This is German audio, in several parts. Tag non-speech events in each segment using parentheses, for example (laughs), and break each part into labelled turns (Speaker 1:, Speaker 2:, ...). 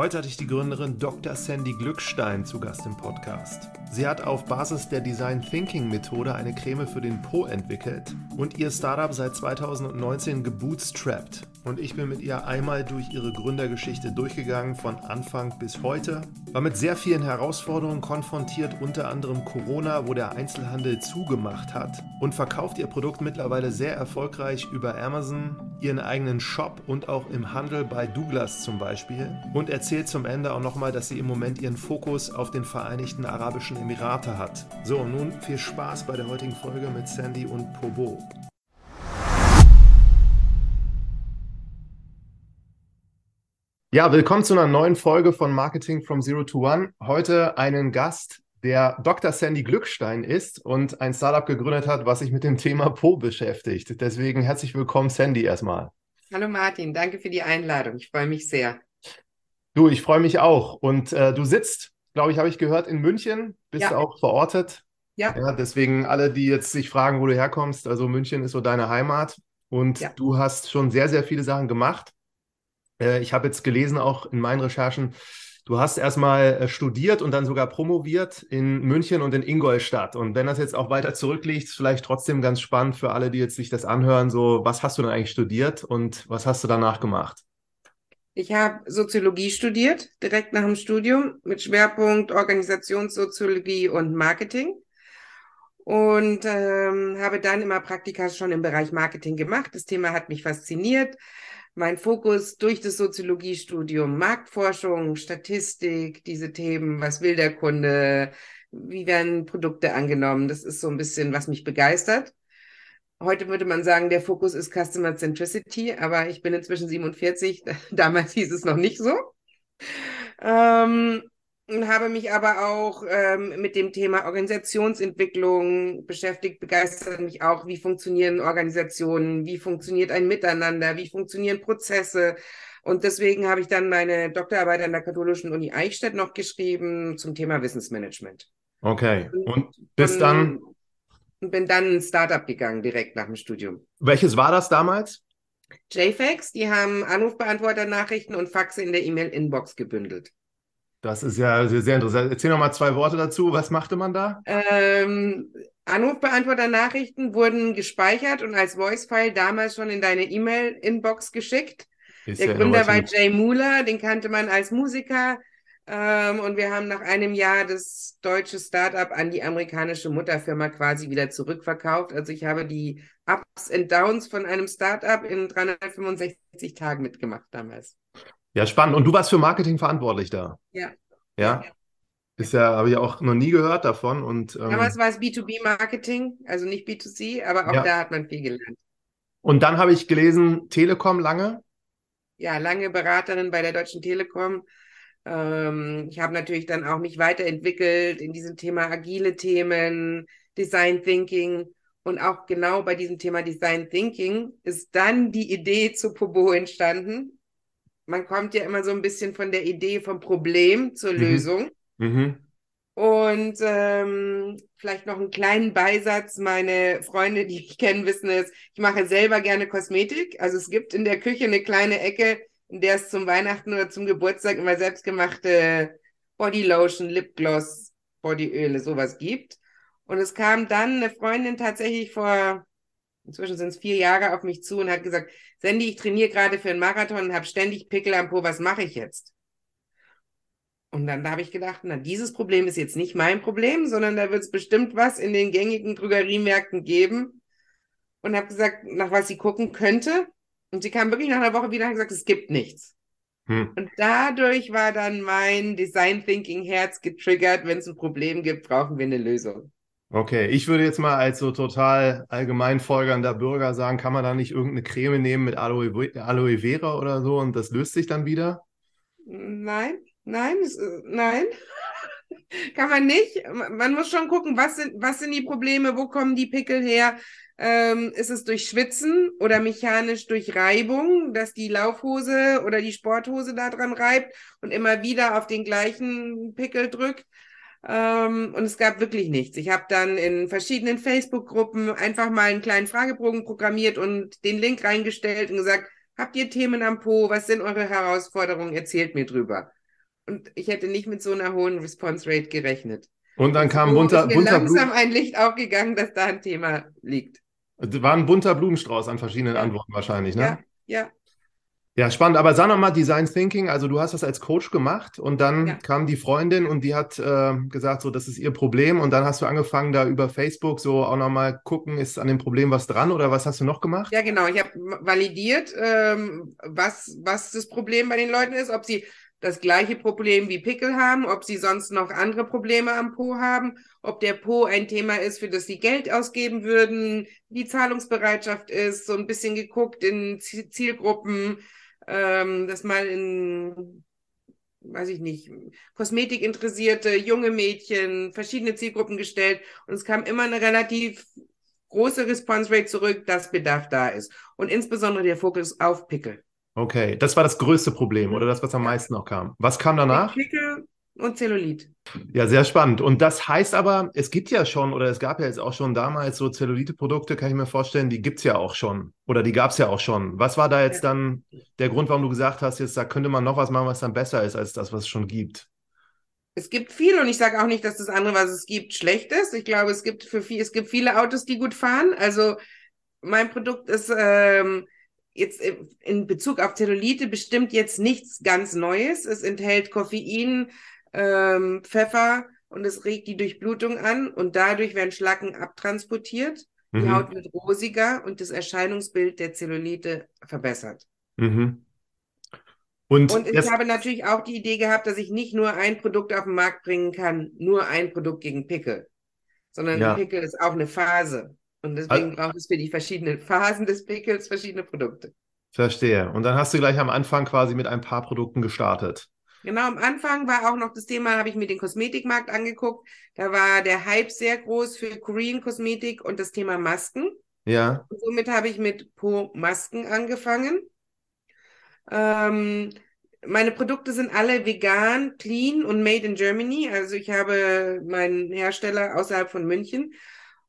Speaker 1: Heute hatte ich die Gründerin Dr. Sandy Glückstein zu Gast im Podcast. Sie hat auf Basis der Design Thinking Methode eine Creme für den Po entwickelt und ihr Startup seit 2019 gebootstrapped. Und ich bin mit ihr einmal durch ihre Gründergeschichte durchgegangen, von Anfang bis heute. War mit sehr vielen Herausforderungen konfrontiert, unter anderem Corona, wo der Einzelhandel zugemacht hat und verkauft ihr Produkt mittlerweile sehr erfolgreich über Amazon, ihren eigenen Shop und auch im Handel bei Douglas zum Beispiel. Und erzählt zum Ende auch nochmal, dass sie im Moment ihren Fokus auf den Vereinigten Arabischen Emirate hat. So, nun viel Spaß bei der heutigen Folge mit Sandy und Pobo. Ja, willkommen zu einer neuen Folge von Marketing from Zero to One. Heute einen Gast, der Dr. Sandy Glückstein ist und ein Startup gegründet hat, was sich mit dem Thema Po beschäftigt. Deswegen herzlich willkommen, Sandy, erstmal.
Speaker 2: Hallo Martin, danke für die Einladung. Ich freue mich sehr.
Speaker 1: Du, ich freue mich auch. Und äh, du sitzt, glaube ich, habe ich gehört, in München, bist ja. auch verortet. Ja. ja. Deswegen alle, die jetzt sich fragen, wo du herkommst, also München ist so deine Heimat. Und ja. du hast schon sehr, sehr viele Sachen gemacht. Äh, ich habe jetzt gelesen, auch in meinen Recherchen, du hast erstmal äh, studiert und dann sogar promoviert in München und in Ingolstadt. Und wenn das jetzt auch weiter zurückliegt, vielleicht trotzdem ganz spannend für alle, die jetzt sich das anhören, so, was hast du denn eigentlich studiert und was hast du danach gemacht?
Speaker 2: Ich habe Soziologie studiert, direkt nach dem Studium, mit Schwerpunkt Organisationssoziologie und Marketing. Und ähm, habe dann immer Praktika schon im Bereich Marketing gemacht. Das Thema hat mich fasziniert mein Fokus durch das Soziologiestudium, Marktforschung, Statistik, diese Themen, was will der Kunde, wie werden Produkte angenommen, das ist so ein bisschen, was mich begeistert. Heute würde man sagen, der Fokus ist Customer Centricity, aber ich bin inzwischen 47, (laughs) damals hieß es noch nicht so. Ähm, und habe mich aber auch ähm, mit dem Thema Organisationsentwicklung beschäftigt, begeistert mich auch, wie funktionieren Organisationen, wie funktioniert ein Miteinander, wie funktionieren Prozesse. Und deswegen habe ich dann meine Doktorarbeit an der Katholischen Uni Eichstätt noch geschrieben zum Thema Wissensmanagement.
Speaker 1: Okay. Und bis dann?
Speaker 2: Und bin dann in ein Startup gegangen, direkt nach dem Studium.
Speaker 1: Welches war das damals?
Speaker 2: JFax, die haben Anrufbeantworter-Nachrichten und Faxe in der E-Mail-Inbox gebündelt.
Speaker 1: Das ist ja sehr interessant. Erzähl noch mal zwei Worte dazu. Was machte man da?
Speaker 2: Ähm, Anrufbeantworter-Nachrichten wurden gespeichert und als Voice-File damals schon in deine E-Mail-Inbox geschickt. Ist Der Gründer war Jay Mueller, den kannte man als Musiker. Ähm, und wir haben nach einem Jahr das deutsche Startup an die amerikanische Mutterfirma quasi wieder zurückverkauft. Also ich habe die Ups und Downs von einem Startup in 365 Tagen mitgemacht damals.
Speaker 1: Ja, spannend. Und du warst für Marketing verantwortlich da?
Speaker 2: Ja.
Speaker 1: Ja? Ist ja, habe ich auch noch nie gehört davon. Und,
Speaker 2: ähm, Damals war es B2B-Marketing, also nicht B2C, aber auch ja. da hat man viel gelernt.
Speaker 1: Und dann habe ich gelesen, Telekom lange?
Speaker 2: Ja, lange Beraterin bei der Deutschen Telekom. Ähm, ich habe natürlich dann auch mich weiterentwickelt in diesem Thema agile Themen, Design Thinking. Und auch genau bei diesem Thema Design Thinking ist dann die Idee zu Pobo entstanden man kommt ja immer so ein bisschen von der Idee vom Problem zur mhm. Lösung. Mhm. Und ähm, vielleicht noch einen kleinen Beisatz. Meine Freunde, die mich kennen, wissen es. Ich mache selber gerne Kosmetik. Also es gibt in der Küche eine kleine Ecke, in der es zum Weihnachten oder zum Geburtstag immer selbstgemachte Bodylotion, Lipgloss, Bodyöle, sowas gibt. Und es kam dann eine Freundin tatsächlich vor inzwischen sind es vier Jahre auf mich zu und hat gesagt, Sandy, ich trainiere gerade für einen Marathon und habe ständig Pickel am Po, was mache ich jetzt? Und dann habe ich gedacht, na, dieses Problem ist jetzt nicht mein Problem, sondern da wird es bestimmt was in den gängigen Drogeriemärkten geben. Und habe gesagt, nach was sie gucken könnte. Und sie kam wirklich nach einer Woche wieder und hat gesagt, es gibt nichts. Hm. Und dadurch war dann mein Design Thinking Herz getriggert, wenn es ein Problem gibt, brauchen wir eine Lösung.
Speaker 1: Okay, ich würde jetzt mal als so total allgemein folgernder Bürger sagen, kann man da nicht irgendeine Creme nehmen mit Aloe, Aloe Vera oder so und das löst sich dann wieder?
Speaker 2: Nein, nein, äh, nein. (laughs) kann man nicht. Man muss schon gucken, was sind, was sind die Probleme, wo kommen die Pickel her? Ähm, ist es durch Schwitzen oder mechanisch durch Reibung, dass die Laufhose oder die Sporthose da dran reibt und immer wieder auf den gleichen Pickel drückt? Ähm, und es gab wirklich nichts. Ich habe dann in verschiedenen Facebook-Gruppen einfach mal einen kleinen Fragebogen programmiert und den Link reingestellt und gesagt, habt ihr Themen am Po? Was sind eure Herausforderungen? Erzählt mir drüber. Und ich hätte nicht mit so einer hohen Response Rate gerechnet.
Speaker 1: Und dann kam
Speaker 2: so
Speaker 1: bunter,
Speaker 2: ist mir
Speaker 1: bunter
Speaker 2: langsam
Speaker 1: Blumen,
Speaker 2: ein Licht aufgegangen, dass da ein Thema liegt.
Speaker 1: war ein bunter Blumenstrauß an verschiedenen
Speaker 2: Ja.
Speaker 1: Antworten wahrscheinlich, ne?
Speaker 2: Ja, ja.
Speaker 1: Ja, spannend. Aber sag nochmal, Design Thinking, also du hast das als Coach gemacht und dann
Speaker 2: Ja.
Speaker 1: kam die Freundin und die hat äh, gesagt, so, das ist ihr Problem und dann hast du angefangen, da über Facebook so auch nochmal gucken, ist an dem Problem was dran oder was hast du noch gemacht?
Speaker 2: Ja, genau. Ich habe validiert, ähm, was, was das Problem bei den Leuten ist, ob sie das gleiche Problem wie Pickel haben, ob sie sonst noch andere Probleme am Po haben, ob der Po ein Thema ist, für das sie Geld ausgeben würden, die Zahlungsbereitschaft ist, so ein bisschen geguckt in Zie- Zielgruppen, ähm, das mal in, weiß ich nicht, Kosmetik interessierte, junge Mädchen, verschiedene Zielgruppen gestellt und es kam immer eine relativ große Response Rate zurück, dass Bedarf da ist. Und insbesondere der Fokus auf Pickel.
Speaker 1: Okay, das war das größte Problem oder das, was am meisten noch kam. Was kam danach?
Speaker 2: Pickel und Zellulit.
Speaker 1: Ja, sehr spannend. Und das heißt aber, es gibt ja schon, oder es gab ja jetzt auch schon damals so Zellulite-Produkte, kann ich mir vorstellen, die gibt es ja auch schon. Oder die gab es ja auch schon. Was war da jetzt
Speaker 2: Ja.
Speaker 1: dann der Grund, warum du gesagt hast, jetzt da könnte man noch was machen, was dann besser ist als das, was es schon gibt?
Speaker 2: Es gibt viel und ich sage auch nicht, dass das andere, was es gibt, schlecht ist. Ich glaube, es gibt für viel, es gibt viele Autos, die gut fahren. Also mein Produkt ist ähm, jetzt in Bezug auf Zellulite bestimmt jetzt nichts ganz Neues. Es enthält Koffein, ähm, Pfeffer und es regt die Durchblutung an und dadurch werden Schlacken abtransportiert. Die
Speaker 1: Mhm.
Speaker 2: Haut wird rosiger und das Erscheinungsbild der Zellulite verbessert.
Speaker 1: Mhm. Und,
Speaker 2: Und ich habe natürlich auch die Idee gehabt, dass ich nicht nur ein Produkt auf den Markt bringen kann, nur ein Produkt gegen Pickel, sondern
Speaker 1: Ja.
Speaker 2: Pickel ist auch eine Phase. Und deswegen braucht es für die verschiedenen (laughs) Phasen des Pickels verschiedene Produkte.
Speaker 1: verstehe. Und dann hast du gleich am Anfang quasi mit ein paar Produkten gestartet.
Speaker 2: Genau, am Anfang war auch noch das Thema, habe ich mir den Kosmetikmarkt angeguckt. Da war der Hype sehr groß für Korean Kosmetik und das Thema Masken.
Speaker 1: Ja.
Speaker 2: Und somit habe ich mit Po-Masken angefangen. Ähm, meine Produkte sind alle vegan, clean und made in Germany. Also ich habe meinen Hersteller außerhalb von München.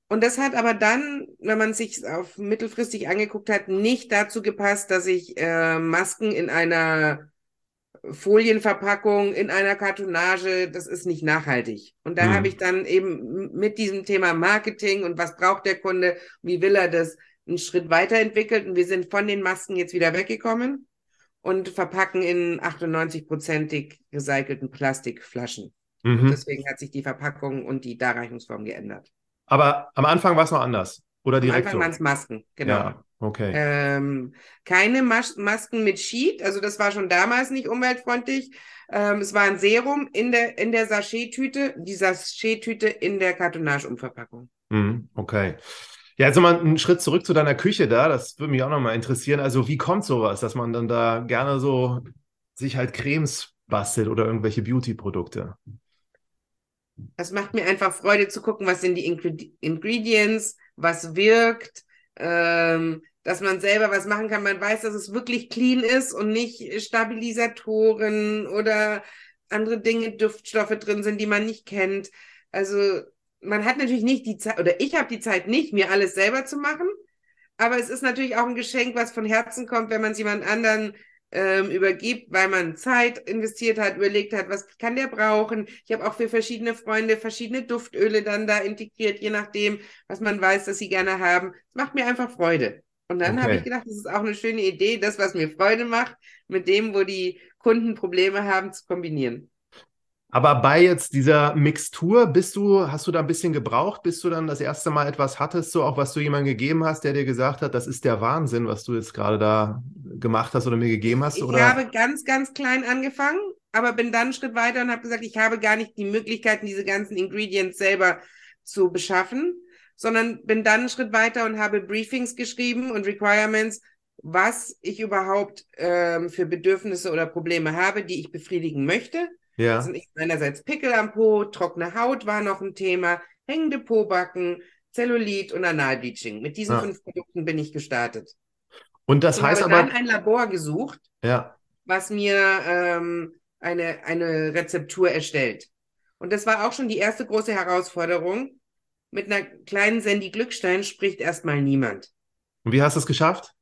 Speaker 2: Und das hat aber dann, wenn man sich auf mittelfristig angeguckt hat, nicht dazu gepasst, dass ich äh, Masken in einer Folienverpackung, in einer Kartonage, das ist nicht nachhaltig. Und da
Speaker 1: Hm.
Speaker 2: habe ich dann eben mit diesem Thema Marketing und was braucht der Kunde, wie will er das, einen Schritt weiterentwickelt. Und wir sind von den Masken jetzt wieder weggekommen und verpacken in 98-prozentig recycelten Plastikflaschen.
Speaker 1: Mhm.
Speaker 2: Deswegen hat sich die Verpackung und die Darreichungsform geändert.
Speaker 1: Aber am Anfang war es noch anders. Oder
Speaker 2: Am
Speaker 1: direkt
Speaker 2: Anfang
Speaker 1: so.
Speaker 2: waren es Masken, genau.
Speaker 1: Ja, okay.
Speaker 2: Ähm, keine Mas Masken mit Sheet, also das war schon damals nicht umweltfreundlich. Ähm, es war ein Serum in der, in der Sachet-Tüte, die Sachet-Tüte in der Kartonageumverpackung.
Speaker 1: Mhm, okay. Ja, jetzt nochmal einen Schritt zurück zu deiner Küche da. Das würde mich auch nochmal interessieren. Also, wie kommt sowas, dass man dann da gerne so sich halt Cremes bastelt oder irgendwelche Beauty-Produkte?
Speaker 2: Es macht mir einfach Freude zu gucken, was sind die Ingred Ingredients, was wirkt, ähm, dass man selber was machen kann. Man weiß, dass es wirklich clean ist und nicht Stabilisatoren oder andere Dinge, Duftstoffe drin sind, die man nicht kennt. Also man hat natürlich nicht die Zeit, oder ich habe die Zeit nicht, mir alles selber zu machen. Aber es ist natürlich auch ein Geschenk, was von Herzen kommt, wenn man es jemand anderen ähm, übergibt, weil man Zeit investiert hat, überlegt hat, was kann der brauchen. Ich habe auch für verschiedene Freunde verschiedene Duftöle dann da integriert, je nachdem, was man weiß, dass sie gerne haben. Es macht mir einfach Freude. Und dann habe
Speaker 1: Okay.
Speaker 2: ich gedacht, das ist auch eine schöne Idee, das, was mir Freude macht, mit dem, wo die Kunden Probleme haben, zu kombinieren.
Speaker 1: Aber bei jetzt dieser Mixtur, bist du, hast du da ein bisschen gebraucht, bis du dann das erste Mal etwas hattest, so auch was du jemandem gegeben hast, der dir gesagt hat, das ist der Wahnsinn, was du jetzt gerade da gemacht hast oder mir gegeben hast?
Speaker 2: Ich
Speaker 1: oder?
Speaker 2: habe ganz, ganz klein angefangen, aber bin dann einen Schritt weiter und habe gesagt, ich habe gar nicht die Möglichkeiten, diese ganzen Ingredients selber zu beschaffen, sondern bin dann einen Schritt weiter und habe Briefings geschrieben und Requirements, was ich überhaupt ähm, für Bedürfnisse oder Probleme habe, die ich befriedigen möchte. Das
Speaker 1: Ja.
Speaker 2: sind einerseits Pickel am Po, trockene Haut war noch ein Thema, hängende Pobacken, Zellulit und Analbleaching. Mit diesen
Speaker 1: Ja.
Speaker 2: fünf Produkten bin ich gestartet.
Speaker 1: Und das
Speaker 2: und
Speaker 1: heißt
Speaker 2: habe
Speaker 1: aber,
Speaker 2: dann ein Labor gesucht,
Speaker 1: ja,
Speaker 2: was mir ähm, eine, eine Rezeptur erstellt. Und das war auch schon die erste große Herausforderung. Mit einer kleinen Sandy Glückstein spricht erstmal niemand.
Speaker 1: und wie hast du es geschafft?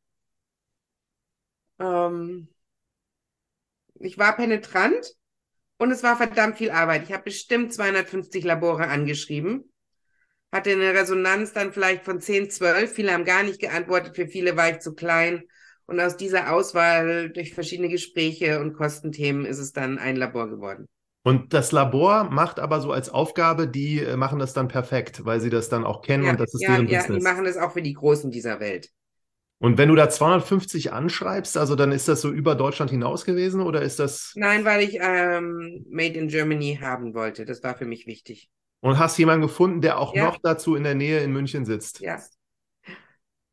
Speaker 2: Ähm, ich war penetrant Und es war verdammt viel Arbeit. Ich habe bestimmt 250 Labore angeschrieben. Hatte eine Resonanz dann vielleicht von 10, 12. Viele haben gar nicht geantwortet. Für viele war ich zu klein. Und aus dieser Auswahl durch verschiedene Gespräche und Kostenthemen ist es dann ein Labor geworden.
Speaker 1: Und das Labor macht aber so als Aufgabe, die äh, machen das dann perfekt, weil sie das dann auch kennen
Speaker 2: ja,
Speaker 1: und das ist
Speaker 2: ja,
Speaker 1: deren
Speaker 2: ja,
Speaker 1: Business.
Speaker 2: die machen das auch für die Großen dieser Welt.
Speaker 1: Und wenn du da 250 anschreibst, also dann ist das so über Deutschland hinaus gewesen oder ist das.
Speaker 2: Nein, weil ich ähm, Made in Germany haben wollte. Das war für mich wichtig.
Speaker 1: Und hast jemanden gefunden, der auch
Speaker 2: Ja.
Speaker 1: noch dazu in der Nähe in München sitzt?
Speaker 2: Ja.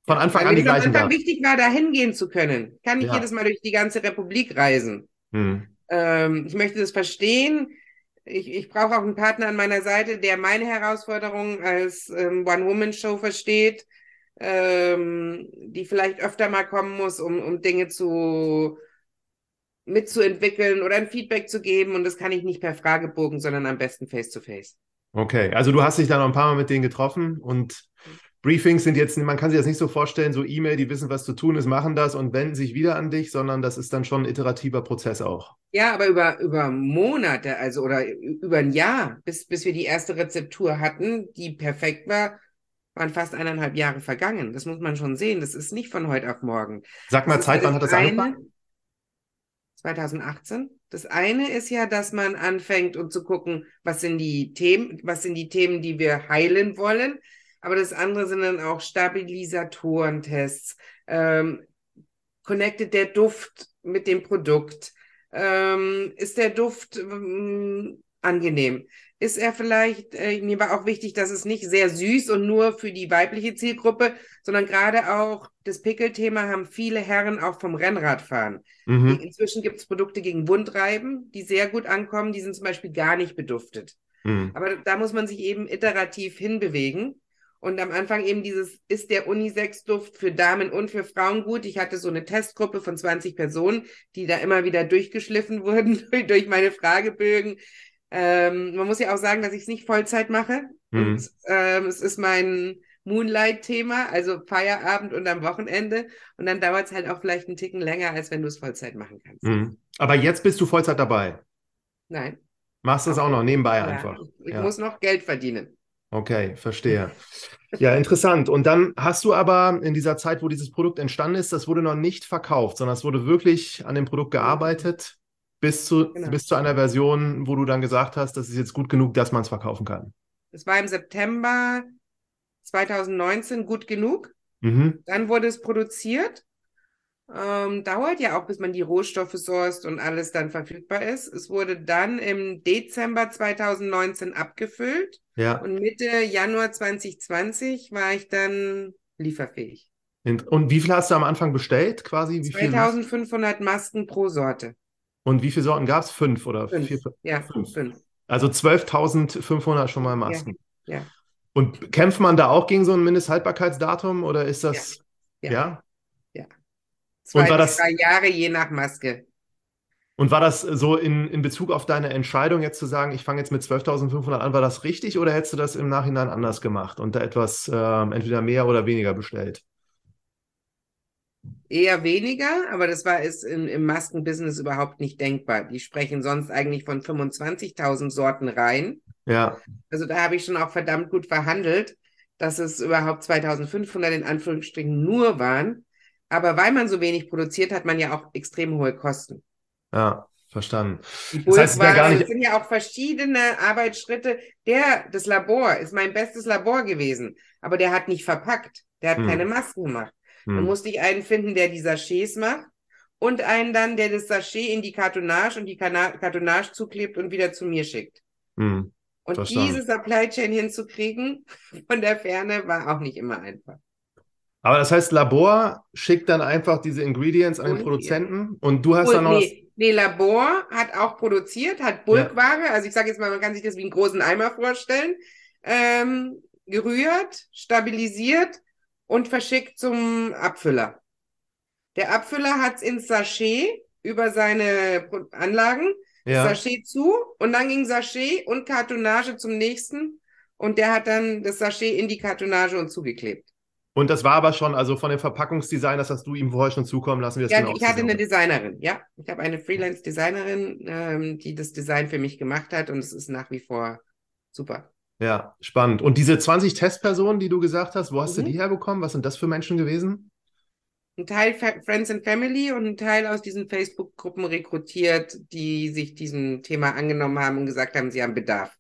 Speaker 1: Von Anfang
Speaker 2: Weil
Speaker 1: an die gleichen
Speaker 2: Anfang
Speaker 1: da.
Speaker 2: wichtig war, da hingehen zu können. Kann nicht
Speaker 1: Ja.
Speaker 2: jedes Mal durch die ganze Republik reisen.
Speaker 1: Hm.
Speaker 2: Ähm, ich möchte das verstehen. Ich, ich brauche auch einen Partner an meiner Seite, der meine Herausforderungen als ähm, One-Woman-Show versteht, ähm, die vielleicht öfter mal kommen muss, um, um Dinge zu mitzuentwickeln oder ein Feedback zu geben. Und das kann ich nicht per Fragebogen, sondern am besten face-to-face.
Speaker 1: Okay, also du hast dich da noch ein paar Mal mit denen getroffen und Briefings sind jetzt, man kann sich das nicht so vorstellen, so E-Mail, die wissen, was zu tun ist, machen das und wenden sich wieder an dich, sondern das ist dann schon ein iterativer Prozess auch.
Speaker 2: Ja, aber über, über Monate, also oder über ein Jahr, bis, bis wir die erste Rezeptur hatten, die perfekt war, waren fast eineinhalb Jahre vergangen. Das muss man schon sehen. Das ist nicht von heute auf morgen.
Speaker 1: Sag mal
Speaker 2: Das
Speaker 1: Zeit, wann hat das
Speaker 2: eine-
Speaker 1: angefangen?
Speaker 2: 2018. Das eine ist ja, dass man anfängt und zu gucken, was sind die Themen, was sind die Themen, die wir heilen wollen. Aber das andere sind dann auch Stabilisatorentests. Ähm, connected der Duft mit dem Produkt? Ähm, ist der Duft ähm, angenehm? Ist er vielleicht, äh, mir war auch wichtig, dass es nicht sehr süß und nur für die weibliche Zielgruppe, sondern gerade auch das Pickelthema haben viele Herren auch vom Rennradfahren.
Speaker 1: Mhm.
Speaker 2: Inzwischen gibt es Produkte gegen Wundreiben, die sehr gut ankommen. Die sind zum Beispiel gar nicht beduftet.
Speaker 1: Mhm.
Speaker 2: Aber da muss man sich eben iterativ hinbewegen. Und am Anfang eben dieses, ist der Unisex-Duft für Damen und für Frauen gut? Ich hatte so eine Testgruppe von 20 Personen, die da immer wieder durchgeschliffen (laughs) wurden durch, meine Fragebögen. Ähm, man muss ja auch sagen, dass ich es nicht Vollzeit mache.
Speaker 1: Mhm.
Speaker 2: Und ähm, es ist mein Moonlight-Thema, also Feierabend und am Wochenende. Und dann dauert es halt auch vielleicht einen Ticken länger, als wenn du es Vollzeit machen kannst.
Speaker 1: Mhm. Aber jetzt bist du Vollzeit dabei.
Speaker 2: Nein.
Speaker 1: Machst das auch noch nebenbei
Speaker 2: Ja,
Speaker 1: einfach.
Speaker 2: ich ich
Speaker 1: Ja.
Speaker 2: muss noch Geld verdienen.
Speaker 1: Okay, verstehe. Ja, interessant. Und dann hast du aber in dieser Zeit, wo dieses Produkt entstanden ist, das wurde noch nicht verkauft, sondern es wurde wirklich an dem Produkt gearbeitet bis zu,
Speaker 2: Genau.
Speaker 1: bis zu einer Version, wo du dann gesagt hast, das ist jetzt gut genug, dass man es verkaufen kann.
Speaker 2: Es war im September 2019 gut genug.
Speaker 1: Mhm.
Speaker 2: Dann wurde es produziert. Ähm, dauert ja auch, bis man die Rohstoffe sourced und alles dann verfügbar ist. Es wurde dann im Dezember 2019 abgefüllt
Speaker 1: Ja.
Speaker 2: und Mitte Januar 2020 war ich dann lieferfähig.
Speaker 1: Und wie viel hast du am Anfang bestellt, quasi? Wie viel?
Speaker 2: 2500 Masken pro Sorte.
Speaker 1: Und wie viele Sorten gab es? Fünf oder
Speaker 2: Fünf.
Speaker 1: vier?
Speaker 2: Ja,
Speaker 1: Fünf.
Speaker 2: fünf.
Speaker 1: Also 12.500 schon mal Masken.
Speaker 2: Ja.
Speaker 1: Und kämpft man da auch gegen so ein Mindesthaltbarkeitsdatum oder ist das,
Speaker 2: Ja.
Speaker 1: ja?
Speaker 2: Zwei
Speaker 1: Und war das-
Speaker 2: drei Jahre je nach Maske.
Speaker 1: Und war das so in, in Bezug auf deine Entscheidung, jetzt zu sagen, ich fange jetzt mit 12.500 an, war das richtig oder hättest du das im Nachhinein anders gemacht und da etwas ähm, entweder mehr oder weniger bestellt?
Speaker 2: Eher weniger, aber das war ist in, im Maskenbusiness überhaupt nicht denkbar. Die sprechen sonst eigentlich von 25.000 Sorten rein.
Speaker 1: Ja,
Speaker 2: Also da habe ich schon auch verdammt gut verhandelt, dass es überhaupt 2.500 in Anführungsstrichen nur waren. Aber weil man so wenig produziert, hat man ja auch extrem hohe Kosten.
Speaker 1: ja, verstanden.
Speaker 2: Die
Speaker 1: Das heißt, es wäre gar nicht-
Speaker 2: es sind ja auch verschiedene Arbeitsschritte. Der, das Labor ist mein bestes Labor gewesen, aber der hat nicht verpackt. Der hat
Speaker 1: Hm.
Speaker 2: keine Masken gemacht. Dann
Speaker 1: Hm.
Speaker 2: musste ich einen finden, der die Sachets macht und einen dann, der das Sachet in die Kartonage und die Kartonage zuklebt und wieder zu mir schickt.
Speaker 1: Hm.
Speaker 2: Und
Speaker 1: Verstanden.
Speaker 2: diese Supply Chain hinzukriegen (laughs) von der Ferne war auch nicht immer einfach.
Speaker 1: Aber das heißt, Labor schickt dann einfach diese Ingredients an den
Speaker 2: Und-
Speaker 1: Produzenten und du hast
Speaker 2: Bulk,
Speaker 1: dann noch das,
Speaker 2: nee, nee, Labor hat auch produziert, hat Bulkware, also ich sage jetzt mal, man kann sich das wie einen großen Eimer vorstellen, ähm, gerührt, stabilisiert und verschickt zum Abfüller. Der Abfüller hat es ins Sachet über seine Anlagen,
Speaker 1: ja,
Speaker 2: Sachet zu und dann ging Sachet und Kartonage zum nächsten und der hat dann das Sachet in die Kartonage und zugeklebt.
Speaker 1: Und das war aber schon, also von dem Verpackungsdesign, das hast du ihm vorher schon zukommen lassen. Das
Speaker 2: Ja,
Speaker 1: genau
Speaker 2: ich hatte eine Designerin, ja. Ich habe eine Freelance-Designerin, ähm, die das Design für mich gemacht hat und es ist nach wie vor super.
Speaker 1: Ja, spannend. Und diese 20 Testpersonen, die du gesagt hast, wo hast du
Speaker 2: Mhm.
Speaker 1: die herbekommen? Was sind das für Menschen gewesen?
Speaker 2: Ein Teil Fa- Friends and Family und ein Teil aus diesen Facebook-Gruppen rekrutiert, die sich diesem Thema angenommen haben und gesagt haben, sie haben Bedarf.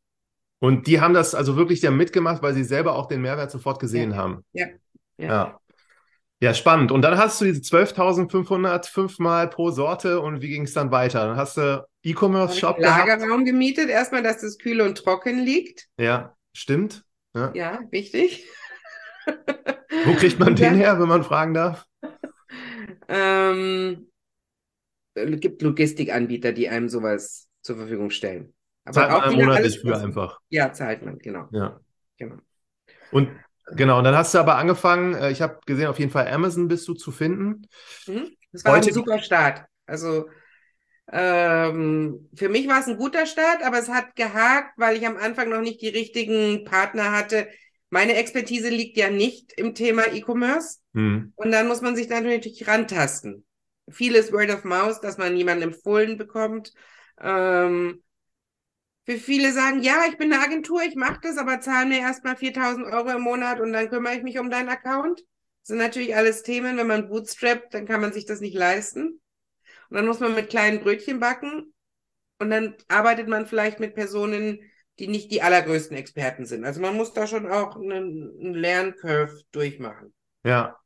Speaker 1: Und die haben das also wirklich da mitgemacht, weil sie selber auch den Mehrwert sofort gesehen haben.
Speaker 2: Ja, ja.
Speaker 1: Ja. Ja, spannend. Und dann hast du diese 12.500 fünfmal pro Sorte und wie ging es dann weiter? Dann hast du E-Commerce-Shop
Speaker 2: einen
Speaker 1: gehabt.
Speaker 2: Lagerraum gemietet, erstmal, dass das kühl und trocken liegt.
Speaker 1: Ja, stimmt. Ja.
Speaker 2: Ja, wichtig.
Speaker 1: Wo kriegt man (laughs) den her, wenn man fragen darf?
Speaker 2: Ähm, es gibt Logistikanbieter, die einem sowas zur Verfügung stellen. Aber
Speaker 1: Zahlt man
Speaker 2: auch wieder
Speaker 1: monatlich für einfach.
Speaker 2: Ja, zahlt man, genau.
Speaker 1: Ja.
Speaker 2: genau.
Speaker 1: Und genau, und dann hast du aber angefangen, äh, ich habe gesehen, auf jeden Fall Amazon bist du zu finden.
Speaker 2: Mhm. Das war
Speaker 1: Heute-
Speaker 2: ein super Start. Also ähm, für mich war es ein guter Start, aber es hat gehakt, weil ich am Anfang noch nicht die richtigen Partner hatte. Meine Expertise liegt ja nicht im Thema E-Commerce
Speaker 1: Hm.
Speaker 2: und dann muss man sich da natürlich rantasten. Vieles Word of Mouth, dass man jemanden empfohlen bekommt. Ähm, für viele sagen, ja, ich bin eine Agentur, ich mache das, aber zahl mir erstmal 4000 Euro im Monat und dann kümmere ich mich um deinen Account. Das sind natürlich alles Themen, wenn man bootstrappt, dann kann man sich das nicht leisten. Und dann muss man mit kleinen Brötchen backen und dann arbeitet man vielleicht mit Personen, die nicht die allergrößten Experten sind. Also man muss da schon auch einen, einen Lerncurve durchmachen.
Speaker 1: Ja.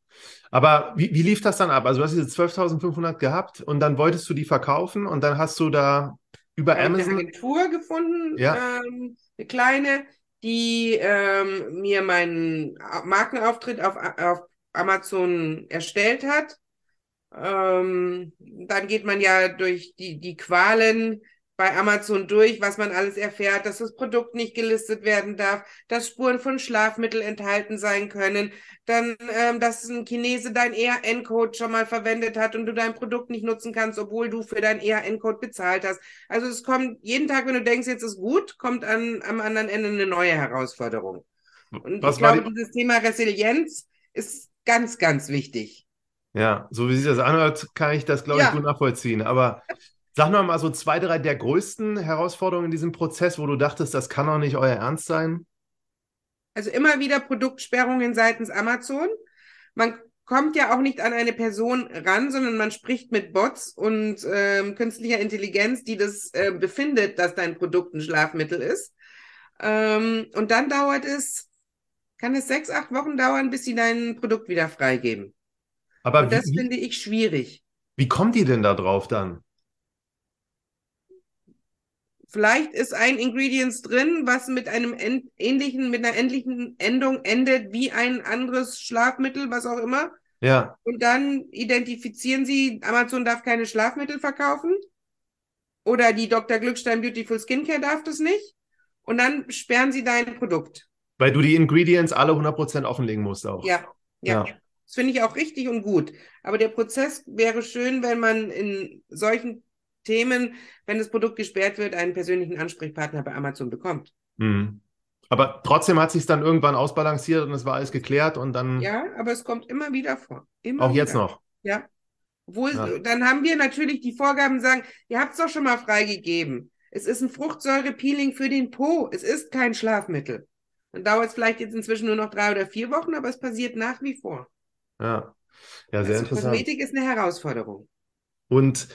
Speaker 1: Aber wie, wie lief das dann ab? Also du hast diese 12.500 gehabt und dann wolltest du die verkaufen und dann hast du da über
Speaker 2: eine
Speaker 1: Amazon.
Speaker 2: Agentur gefunden,
Speaker 1: Ja.
Speaker 2: ähm, eine kleine, die ähm, mir meinen Markenauftritt auf, auf Amazon erstellt hat. Ähm, dann geht man ja durch die, die Qualen bei Amazon durch, was man alles erfährt, dass das Produkt nicht gelistet werden darf, dass Spuren von Schlafmittel enthalten sein können, dann, ähm, dass ein Chinese dein ERN-Code schon mal verwendet hat und du dein Produkt nicht nutzen kannst, obwohl du für dein ERN-Code bezahlt hast. Also es kommt jeden Tag, wenn du denkst, jetzt ist gut, kommt an, am anderen Ende eine neue Herausforderung. Und
Speaker 1: Was
Speaker 2: ich glaube,
Speaker 1: die,
Speaker 2: dieses Thema Resilienz ist ganz, ganz wichtig.
Speaker 1: ja, so wie sich das anhört, kann ich das, glaube ich,
Speaker 2: Ja.
Speaker 1: gut nachvollziehen. Aber sag noch mal so zwei, drei der größten Herausforderungen in diesem Prozess, wo du dachtest, das kann doch nicht euer Ernst sein.
Speaker 2: Also immer wieder Produktsperrungen seitens Amazon. Man kommt ja auch nicht an eine Person ran, sondern man spricht mit Bots und ähm, künstlicher Intelligenz, die das äh, befindet, dass dein Produkt ein Schlafmittel ist. Ähm, und dann dauert es, kann es sechs, acht Wochen dauern, bis sie dein Produkt wieder freigeben.
Speaker 1: Aber
Speaker 2: Und das
Speaker 1: wie, wie,
Speaker 2: finde ich schwierig.
Speaker 1: wie kommt die denn da drauf dann?
Speaker 2: Vielleicht ist ein Ingredients drin, was mit einem en- ähnlichen, mit einer ähnlichen Endung endet wie ein anderes Schlafmittel, was auch immer.
Speaker 1: Ja,
Speaker 2: Und dann identifizieren sie, Amazon darf keine Schlafmittel verkaufen. Oder die Dr. Glückstein Beautiful Skincare darf das nicht. Und dann sperren sie dein Produkt.
Speaker 1: weil du die Ingredients alle 100% offenlegen musst auch.
Speaker 2: Ja, ja.
Speaker 1: Ja.
Speaker 2: Das finde ich auch richtig und gut. Aber der Prozess wäre schön, wenn man in solchen Themen, wenn das Produkt gesperrt wird, einen persönlichen Ansprechpartner bei Amazon bekommt.
Speaker 1: Mhm. Aber trotzdem hat sich dann irgendwann ausbalanciert und es war alles geklärt und dann
Speaker 2: Ja, aber es kommt immer wieder vor. Immer
Speaker 1: auch jetzt
Speaker 2: wieder.
Speaker 1: noch.
Speaker 2: Ja. Obwohl,
Speaker 1: Ja.
Speaker 2: dann haben wir natürlich die Vorgaben, sagen, ihr habt es doch schon mal freigegeben. Es ist ein Fruchtsäurepeeling für den Po. Es ist kein Schlafmittel. Dann dauert es vielleicht jetzt inzwischen nur noch drei oder vier Wochen, aber es passiert nach wie vor.
Speaker 1: Ja, ja, sehr
Speaker 2: Also
Speaker 1: interessant.
Speaker 2: Kosmetik ist eine Herausforderung.
Speaker 1: Und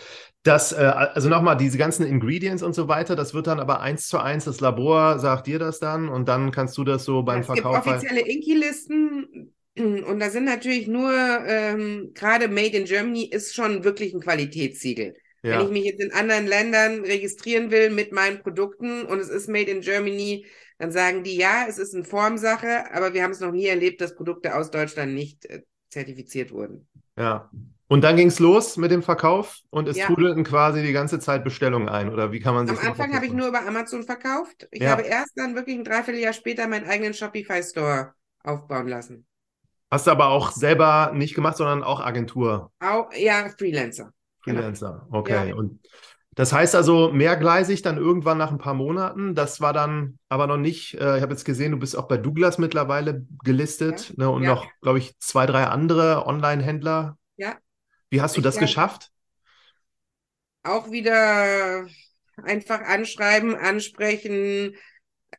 Speaker 1: das, äh, also nochmal, diese ganzen Ingredients und so weiter, das wird dann aber eins zu eins, das Labor sagt dir das dann und dann kannst du das so beim
Speaker 2: es gibt
Speaker 1: Verkauf. halt-
Speaker 2: offizielle Inki-Listen (clears throat) und da sind natürlich nur, ähm, gerade Made in Germany ist schon wirklich ein Qualitätssiegel. Wenn
Speaker 1: Ja,
Speaker 2: ich mich jetzt in anderen Ländern registrieren will mit meinen Produkten und es ist Made in Germany, dann sagen die, ja, es ist eine Formsache, aber wir haben es noch nie erlebt, dass Produkte aus Deutschland nicht äh, zertifiziert wurden.
Speaker 1: ja. Und dann ging es los mit dem Verkauf und es
Speaker 2: Ja.
Speaker 1: trudelten quasi die ganze Zeit Bestellungen ein, oder wie kann man sich
Speaker 2: Am Anfang habe ich nur über Amazon verkauft. Ich
Speaker 1: Ja.
Speaker 2: habe erst dann wirklich ein Dreivierteljahr später meinen eigenen Shopify Store aufbauen lassen.
Speaker 1: Hast du aber auch selber nicht gemacht, sondern auch Agentur,
Speaker 2: Auch, ja, Freelancer. Genau.
Speaker 1: Freelancer. Okay.
Speaker 2: Ja.
Speaker 1: Und Das heißt also mehrgleisig dann irgendwann nach ein paar Monaten. Das war dann aber noch nicht, äh, ich habe jetzt gesehen, du bist auch bei Douglas mittlerweile gelistet
Speaker 2: Ja,
Speaker 1: ne, und
Speaker 2: ja.
Speaker 1: noch, glaube ich, zwei, drei andere Online-Händler.
Speaker 2: Ja,
Speaker 1: Wie hast du das geschafft?
Speaker 2: auch wieder einfach anschreiben, ansprechen,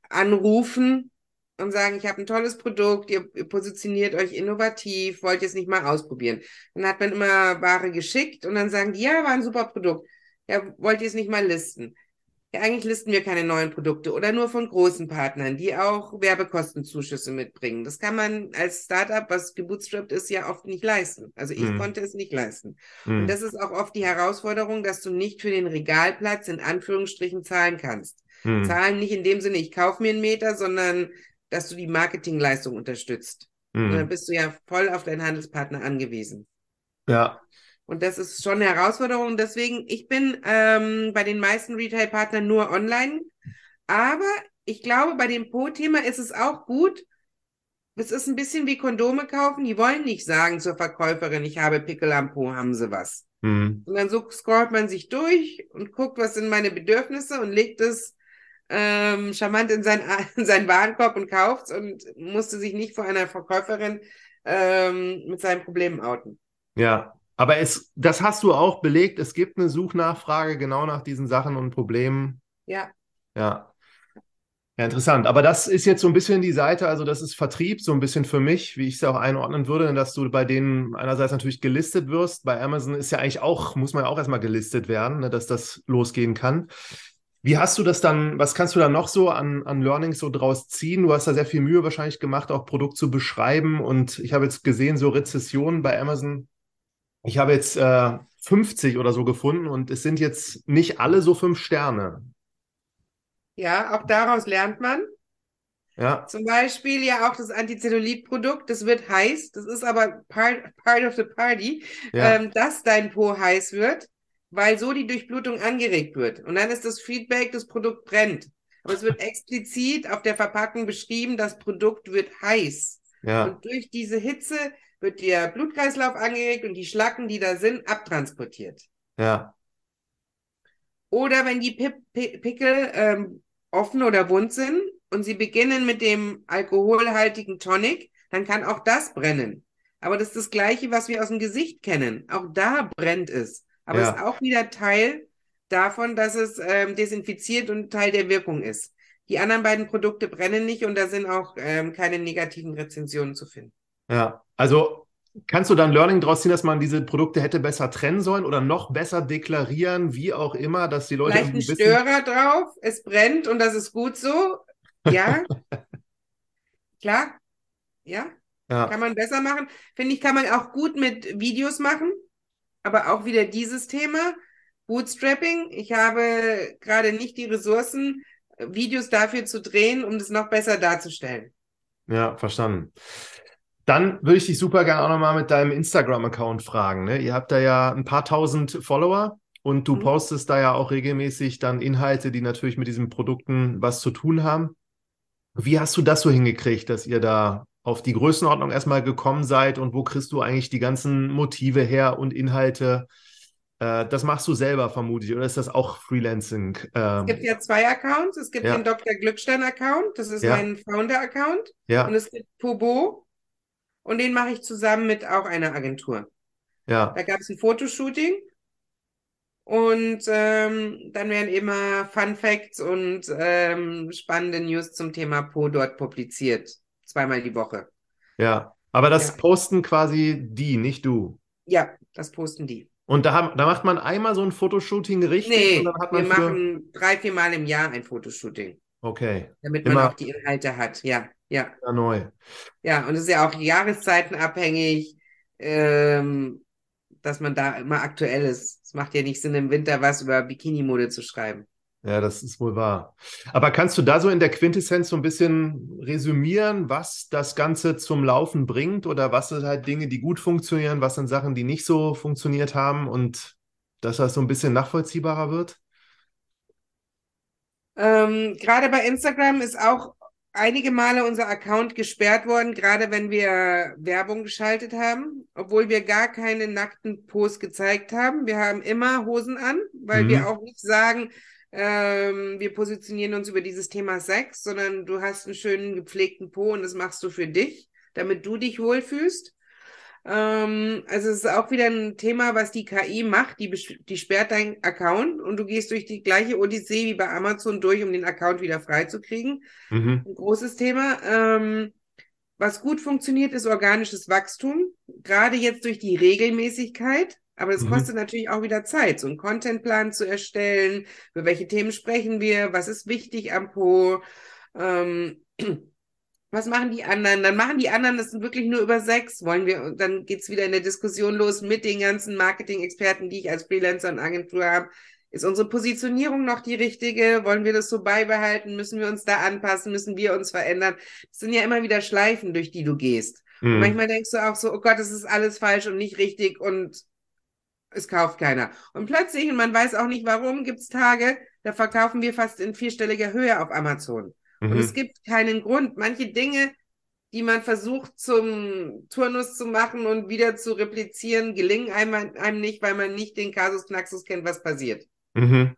Speaker 2: anrufen und sagen, ich habe ein tolles Produkt, ihr, ihr positioniert euch innovativ, wollt ihr es nicht mal ausprobieren? Dann hat man immer Ware geschickt und dann sagen die, ja, war ein super Produkt. Ja, wollt ihr es nicht mal listen? Eigentlich listen wir keine neuen Produkte oder nur von großen Partnern, die auch Werbekostenzuschüsse mitbringen. Das kann man als Startup, was gebootstrapped ist, ja oft nicht leisten. Also ich
Speaker 1: Hm.
Speaker 2: konnte es nicht leisten.
Speaker 1: Hm.
Speaker 2: Und das ist auch oft die Herausforderung, dass du nicht für den Regalplatz in Anführungsstrichen zahlen kannst.
Speaker 1: Hm.
Speaker 2: Zahlen nicht in dem Sinne, ich kaufe mir einen Meter, sondern dass du die Marketingleistung unterstützt. Und dann
Speaker 1: Hm.
Speaker 2: bist du ja voll auf deinen Handelspartner angewiesen.
Speaker 1: Ja,
Speaker 2: Und das ist schon eine Herausforderung. Deswegen, ich bin ähm, bei den meisten Retail-Partnern nur online. Aber ich glaube, bei dem Po-Thema ist es auch gut. Es ist ein bisschen wie Kondome kaufen. Die wollen nicht sagen zur Verkäuferin, ich habe Pickel am Po, haben sie was.
Speaker 1: hm.
Speaker 2: Und dann so scrollt man sich durch und guckt, was sind meine Bedürfnisse und legt es ähm, charmant in, sein, (laughs) in seinen Warenkorb und kauft's und musste sich nicht vor einer Verkäuferin ähm, mit seinen Problemen outen.
Speaker 1: Ja, aber es, das hast du auch belegt. Es gibt eine Suchnachfrage genau nach diesen Sachen und Problemen.
Speaker 2: Ja,
Speaker 1: Ja. Ja, interessant. Aber das ist jetzt so ein bisschen die Seite, also das ist Vertrieb, so ein bisschen für mich, wie ich es auch einordnen würde, dass du bei denen einerseits natürlich gelistet wirst. Bei Amazon ist ja eigentlich auch, muss man ja auch erstmal gelistet werden, ne, dass das losgehen kann. Wie hast du das dann, was kannst du da noch so an, an Learnings so draus ziehen? Du hast da sehr viel Mühe wahrscheinlich gemacht, auch Produkt zu beschreiben. Und ich habe jetzt gesehen, so Rezessionen bei Amazon. Ich habe jetzt äh, 50 oder so gefunden und es sind jetzt nicht alle so fünf Sterne.
Speaker 2: ja, auch daraus lernt man.
Speaker 1: Ja,
Speaker 2: Zum Beispiel ja auch das Antizellulitprodukt, das wird heiß, das ist aber part, part of the party,
Speaker 1: ja,
Speaker 2: ähm, dass dein Po heiß wird, weil so die Durchblutung angeregt wird. Und dann ist das Feedback, das Produkt brennt. Aber es wird (laughs) explizit auf der Verpackung beschrieben, das Produkt wird heiß.
Speaker 1: ja,
Speaker 2: Und durch diese Hitze wird der Blutkreislauf angeregt und die Schlacken, die da sind, abtransportiert.
Speaker 1: ja,
Speaker 2: Oder wenn die Pip Pi- Pickel ähm, offen oder wund sind und sie beginnen mit dem alkoholhaltigen Tonic, dann kann auch das brennen. Aber das ist das Gleiche, was wir aus dem Gesicht kennen. Auch da brennt es. Aber
Speaker 1: Ja.
Speaker 2: es ist auch wieder Teil davon, dass es ähm, desinfiziert und Teil der Wirkung ist. Die anderen beiden Produkte brennen nicht und da sind auch ähm, keine negativen Rezensionen zu finden.
Speaker 1: Ja. Also kannst du dann Learning daraus ziehen, dass man diese Produkte hätte besser trennen sollen oder noch besser deklarieren, wie auch immer, dass die Leute
Speaker 2: Vielleicht ein. Störer drauf, es brennt und das ist gut so. Ja. (laughs) Klar. Ja.
Speaker 1: Ja,
Speaker 2: Kann man besser machen. Finde ich, kann man auch gut mit Videos machen. Aber auch wieder dieses Thema. Bootstrapping. Ich habe gerade nicht die Ressourcen, Videos dafür zu drehen, um das noch besser darzustellen.
Speaker 1: ja, verstanden. Dann würde ich dich super gerne auch nochmal mit deinem Instagram-Account fragen. Ne? Ihr habt da ja ein paar tausend Follower und du
Speaker 2: Mhm.
Speaker 1: postest da ja auch regelmäßig dann Inhalte, die natürlich mit diesen Produkten was zu tun haben. Wie hast du das so hingekriegt, dass ihr da auf die Größenordnung erstmal gekommen seid und wo kriegst du eigentlich die ganzen Motive her und Inhalte? Äh, das machst du selber vermutlich oder ist das auch Freelancing?
Speaker 2: Es
Speaker 1: Ähm,
Speaker 2: gibt ja zwei Accounts. Es gibt
Speaker 1: Ja.
Speaker 2: den Dr. Glückstein-Account. Das ist
Speaker 1: Ja.
Speaker 2: mein Founder-Account.
Speaker 1: ja,
Speaker 2: Und es gibt Pobo. Und den mache ich zusammen mit auch einer Agentur.
Speaker 1: ja,
Speaker 2: Da gab es ein Fotoshooting. Und ähm, dann werden immer Fun Facts und ähm, spannende News zum Thema Po dort publiziert. Zweimal die Woche.
Speaker 1: ja. Aber das
Speaker 2: Ja.
Speaker 1: posten quasi die, nicht du.
Speaker 2: Ja, das posten die.
Speaker 1: Und da, haben, da macht man einmal so ein Fotoshooting richtig
Speaker 2: Nee, wir
Speaker 1: für.
Speaker 2: machen drei, vier Mal im Jahr ein Fotoshooting,
Speaker 1: Okay,
Speaker 2: damit man
Speaker 1: Immer-
Speaker 2: auch die Inhalte hat. Ja, ja,
Speaker 1: ja, neu.
Speaker 2: ja. Und es ist ja auch jahreszeitenabhängig, ähm, dass man da immer aktuell ist. Es macht ja nicht Sinn, im Winter was über Bikini-Mode zu schreiben.
Speaker 1: Ja, das ist wohl wahr. Aber kannst du da so in der Quintessenz so ein bisschen resümieren, was das Ganze zum Laufen bringt oder was sind halt Dinge, die gut funktionieren, was sind Sachen, die nicht so funktioniert haben und dass das so ein bisschen nachvollziehbarer wird?
Speaker 2: Ähm, gerade bei Instagram ist auch einige Male unser Account gesperrt worden, gerade wenn wir Werbung geschaltet haben, obwohl wir gar keine nackten Posts gezeigt haben. Wir haben immer Hosen an, weil mhm. wir auch nicht sagen, ähm, wir positionieren uns über dieses Thema Sex, sondern du hast einen schönen gepflegten Po und das machst du für dich, damit du dich wohlfühlst. Ähm, also es ist auch wieder ein Thema, was die KI macht. Die, die sperrt deinen Account und du gehst durch die gleiche Odyssee wie bei Amazon durch, um den Account wieder freizukriegen. Mhm. Ein großes Thema. Ähm, was gut funktioniert, ist organisches Wachstum. Gerade jetzt durch die Regelmäßigkeit. Aber das mhm. kostet natürlich auch wieder Zeit, so einen Contentplan zu erstellen. Für welche Themen sprechen wir? Was ist wichtig am Po? Ähm, (clears throat) was machen die anderen? Dann machen die anderen das wirklich nur über sechs. Wollen wir, dann geht's wieder in der Diskussion los mit den ganzen Marketing-Experten, die ich als Freelancer und Agentur habe. Ist unsere Positionierung noch die richtige? Wollen wir das so beibehalten? Müssen wir uns da anpassen? Müssen wir uns verändern? Das sind ja immer wieder Schleifen, durch die du gehst. Mhm. manchmal denkst du auch so, oh Gott, das ist alles falsch und nicht richtig und es kauft keiner. Und plötzlich, und man weiß auch nicht warum, gibt's Tage, da verkaufen wir fast in vierstelliger Höhe auf Amazon. Mhm. Und es gibt keinen Grund. Manche Dinge, die man versucht zum Turnus zu machen und wieder zu replizieren, gelingen einem, einem nicht, weil man nicht den Kasus Knaxus kennt, was passiert.
Speaker 1: Mhm.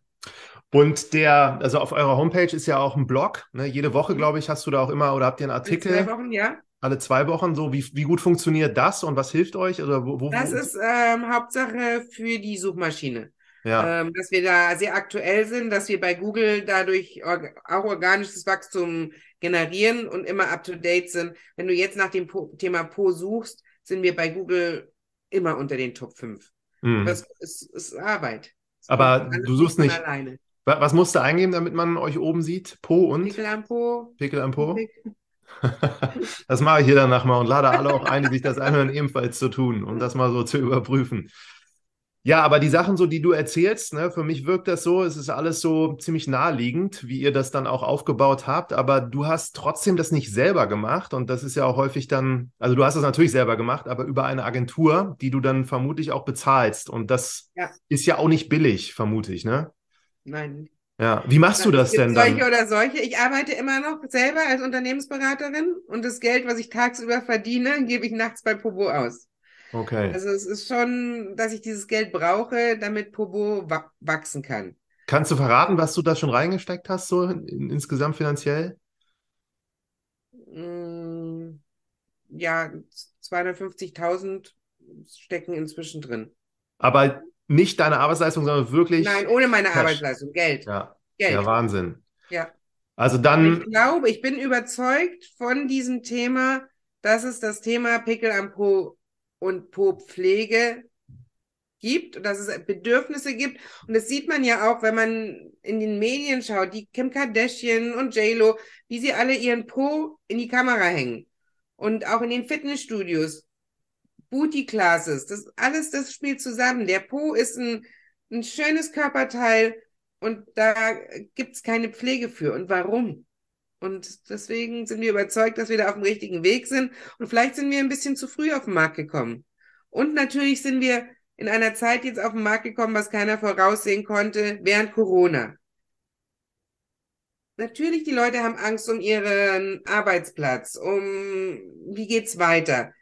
Speaker 1: Und der, also auf eurer Homepage ist ja auch ein Blog. Ne? Jede Woche, mhm. glaube ich, hast du da auch immer oder habt ihr einen Artikel?
Speaker 2: Alle zwei Wochen, ja.
Speaker 1: Alle zwei Wochen. So, wie, wie gut funktioniert das und was hilft euch? Oder wo, wo,
Speaker 2: das ist ähm, Hauptsache für die Suchmaschine. Ja. Ähm, dass wir da sehr aktuell sind, dass wir bei Google dadurch org auch organisches Wachstum generieren und immer up to date sind. Wenn du jetzt nach dem po Thema Po suchst, sind wir bei Google immer unter den Top 5. Mhm. Das ist, ist Arbeit.
Speaker 1: Das Aber du suchst nicht. Alleine. Was musst du eingeben, damit man euch oben sieht? Po und?
Speaker 2: Pickel am Po.
Speaker 1: Pickel am Po. (laughs) das mache ich hier danach mal und lade alle auch ein, die sich das anhören, ebenfalls zu tun und das mal so zu überprüfen. Ja, aber die Sachen, so die du erzählst, ne, für mich wirkt das so, es ist alles so ziemlich naheliegend, wie ihr das dann auch aufgebaut habt, aber du hast trotzdem das nicht selber gemacht und das ist ja auch häufig dann, also du hast das natürlich selber gemacht, aber über eine Agentur, die du dann vermutlich auch bezahlst und das ja. ist ja auch nicht billig, vermute ich, ne?
Speaker 2: Nein.
Speaker 1: Ja, wie machst du das denn
Speaker 2: dann? Solche oder solche. Ich arbeite immer noch selber als Unternehmensberaterin und das Geld, was ich tagsüber verdiene, gebe ich nachts bei Pobo aus.
Speaker 1: Okay.
Speaker 2: Also es ist schon, dass ich dieses Geld brauche, damit Pobo wa wachsen kann.
Speaker 1: Kannst du verraten, was du da schon reingesteckt hast, so in, insgesamt finanziell?
Speaker 2: Mm, ja, 250.000 stecken inzwischen drin.
Speaker 1: Aber nicht deine Arbeitsleistung, sondern wirklich.
Speaker 2: Nein, ohne meine Cash. Arbeitsleistung, Geld.
Speaker 1: Ja. Geld. Ja, Wahnsinn.
Speaker 2: Ja.
Speaker 1: Also dann.
Speaker 2: Ich glaube, ich bin überzeugt von diesem Thema, dass es das Thema Pickel am Po und Po-Pflege gibt und dass es Bedürfnisse gibt. Und das sieht man ja auch, wenn man in den Medien schaut, die Kim Kardashian und JLo, wie sie alle ihren Po in die Kamera hängen. Und auch in den Fitnessstudios, Booty Classes, das alles, das spielt zusammen. Der Po ist ein, ein schönes Körperteil und da gibt's keine Pflege für. Und warum? Und deswegen sind wir überzeugt, dass wir da auf dem richtigen Weg sind. Und vielleicht sind wir ein bisschen zu früh auf den Markt gekommen. Und natürlich sind wir in einer Zeit jetzt auf den Markt gekommen, was keiner voraussehen konnte, während Corona. Natürlich, die Leute haben Angst um ihren Arbeitsplatz, um wie geht's weiter.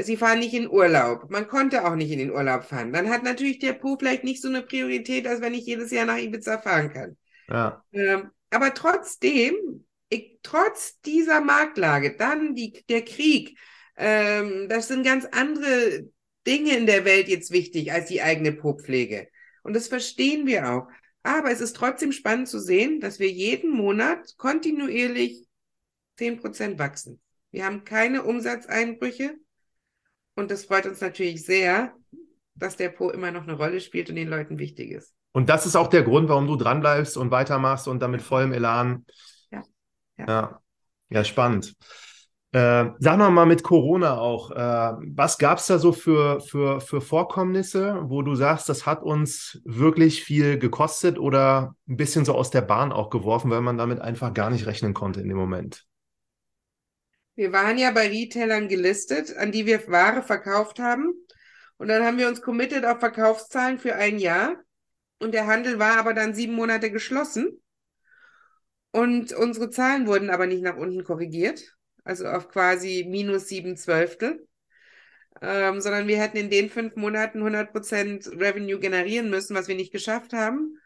Speaker 2: Sie fahren nicht in Urlaub. Man konnte auch nicht in den Urlaub fahren. Dann hat natürlich der Po vielleicht nicht so eine Priorität, als wenn ich jedes Jahr nach Ibiza fahren kann.
Speaker 1: Ja.
Speaker 2: Ähm, aber trotzdem ich, trotz dieser Marktlage, dann die, der Krieg, ähm, das sind ganz andere Dinge in der Welt jetzt wichtig als die eigene Po-Pflege. Und das verstehen wir auch. Aber es ist trotzdem spannend zu sehen, dass wir jeden Monat kontinuierlich zehn Prozent wachsen. Wir haben keine Umsatzeinbrüche. Und das freut uns natürlich sehr, dass der Po immer noch eine Rolle spielt und den Leuten wichtig ist.
Speaker 1: Und das ist auch der Grund, warum du dranbleibst und weitermachst und damit vollem Elan
Speaker 2: ja,
Speaker 1: ja. ja spannend. Äh, sag noch mal mit Corona auch, äh, was gab es da so für, für, für Vorkommnisse, wo du sagst, das hat uns wirklich viel gekostet oder ein bisschen so aus der Bahn auch geworfen, weil man damit einfach gar nicht rechnen konnte in dem Moment?
Speaker 2: Wir waren ja bei Retailern gelistet, an die wir Ware verkauft haben. Und dann haben wir uns committed auf Verkaufszahlen für ein Jahr. Und der Handel war aber dann sieben Monate geschlossen. Und unsere Zahlen wurden aber nicht nach unten korrigiert, also auf quasi minus sieben Zwölftel, ähm, sondern wir hätten in den fünf Monaten 100% Revenue generieren müssen, was wir nicht geschafft haben.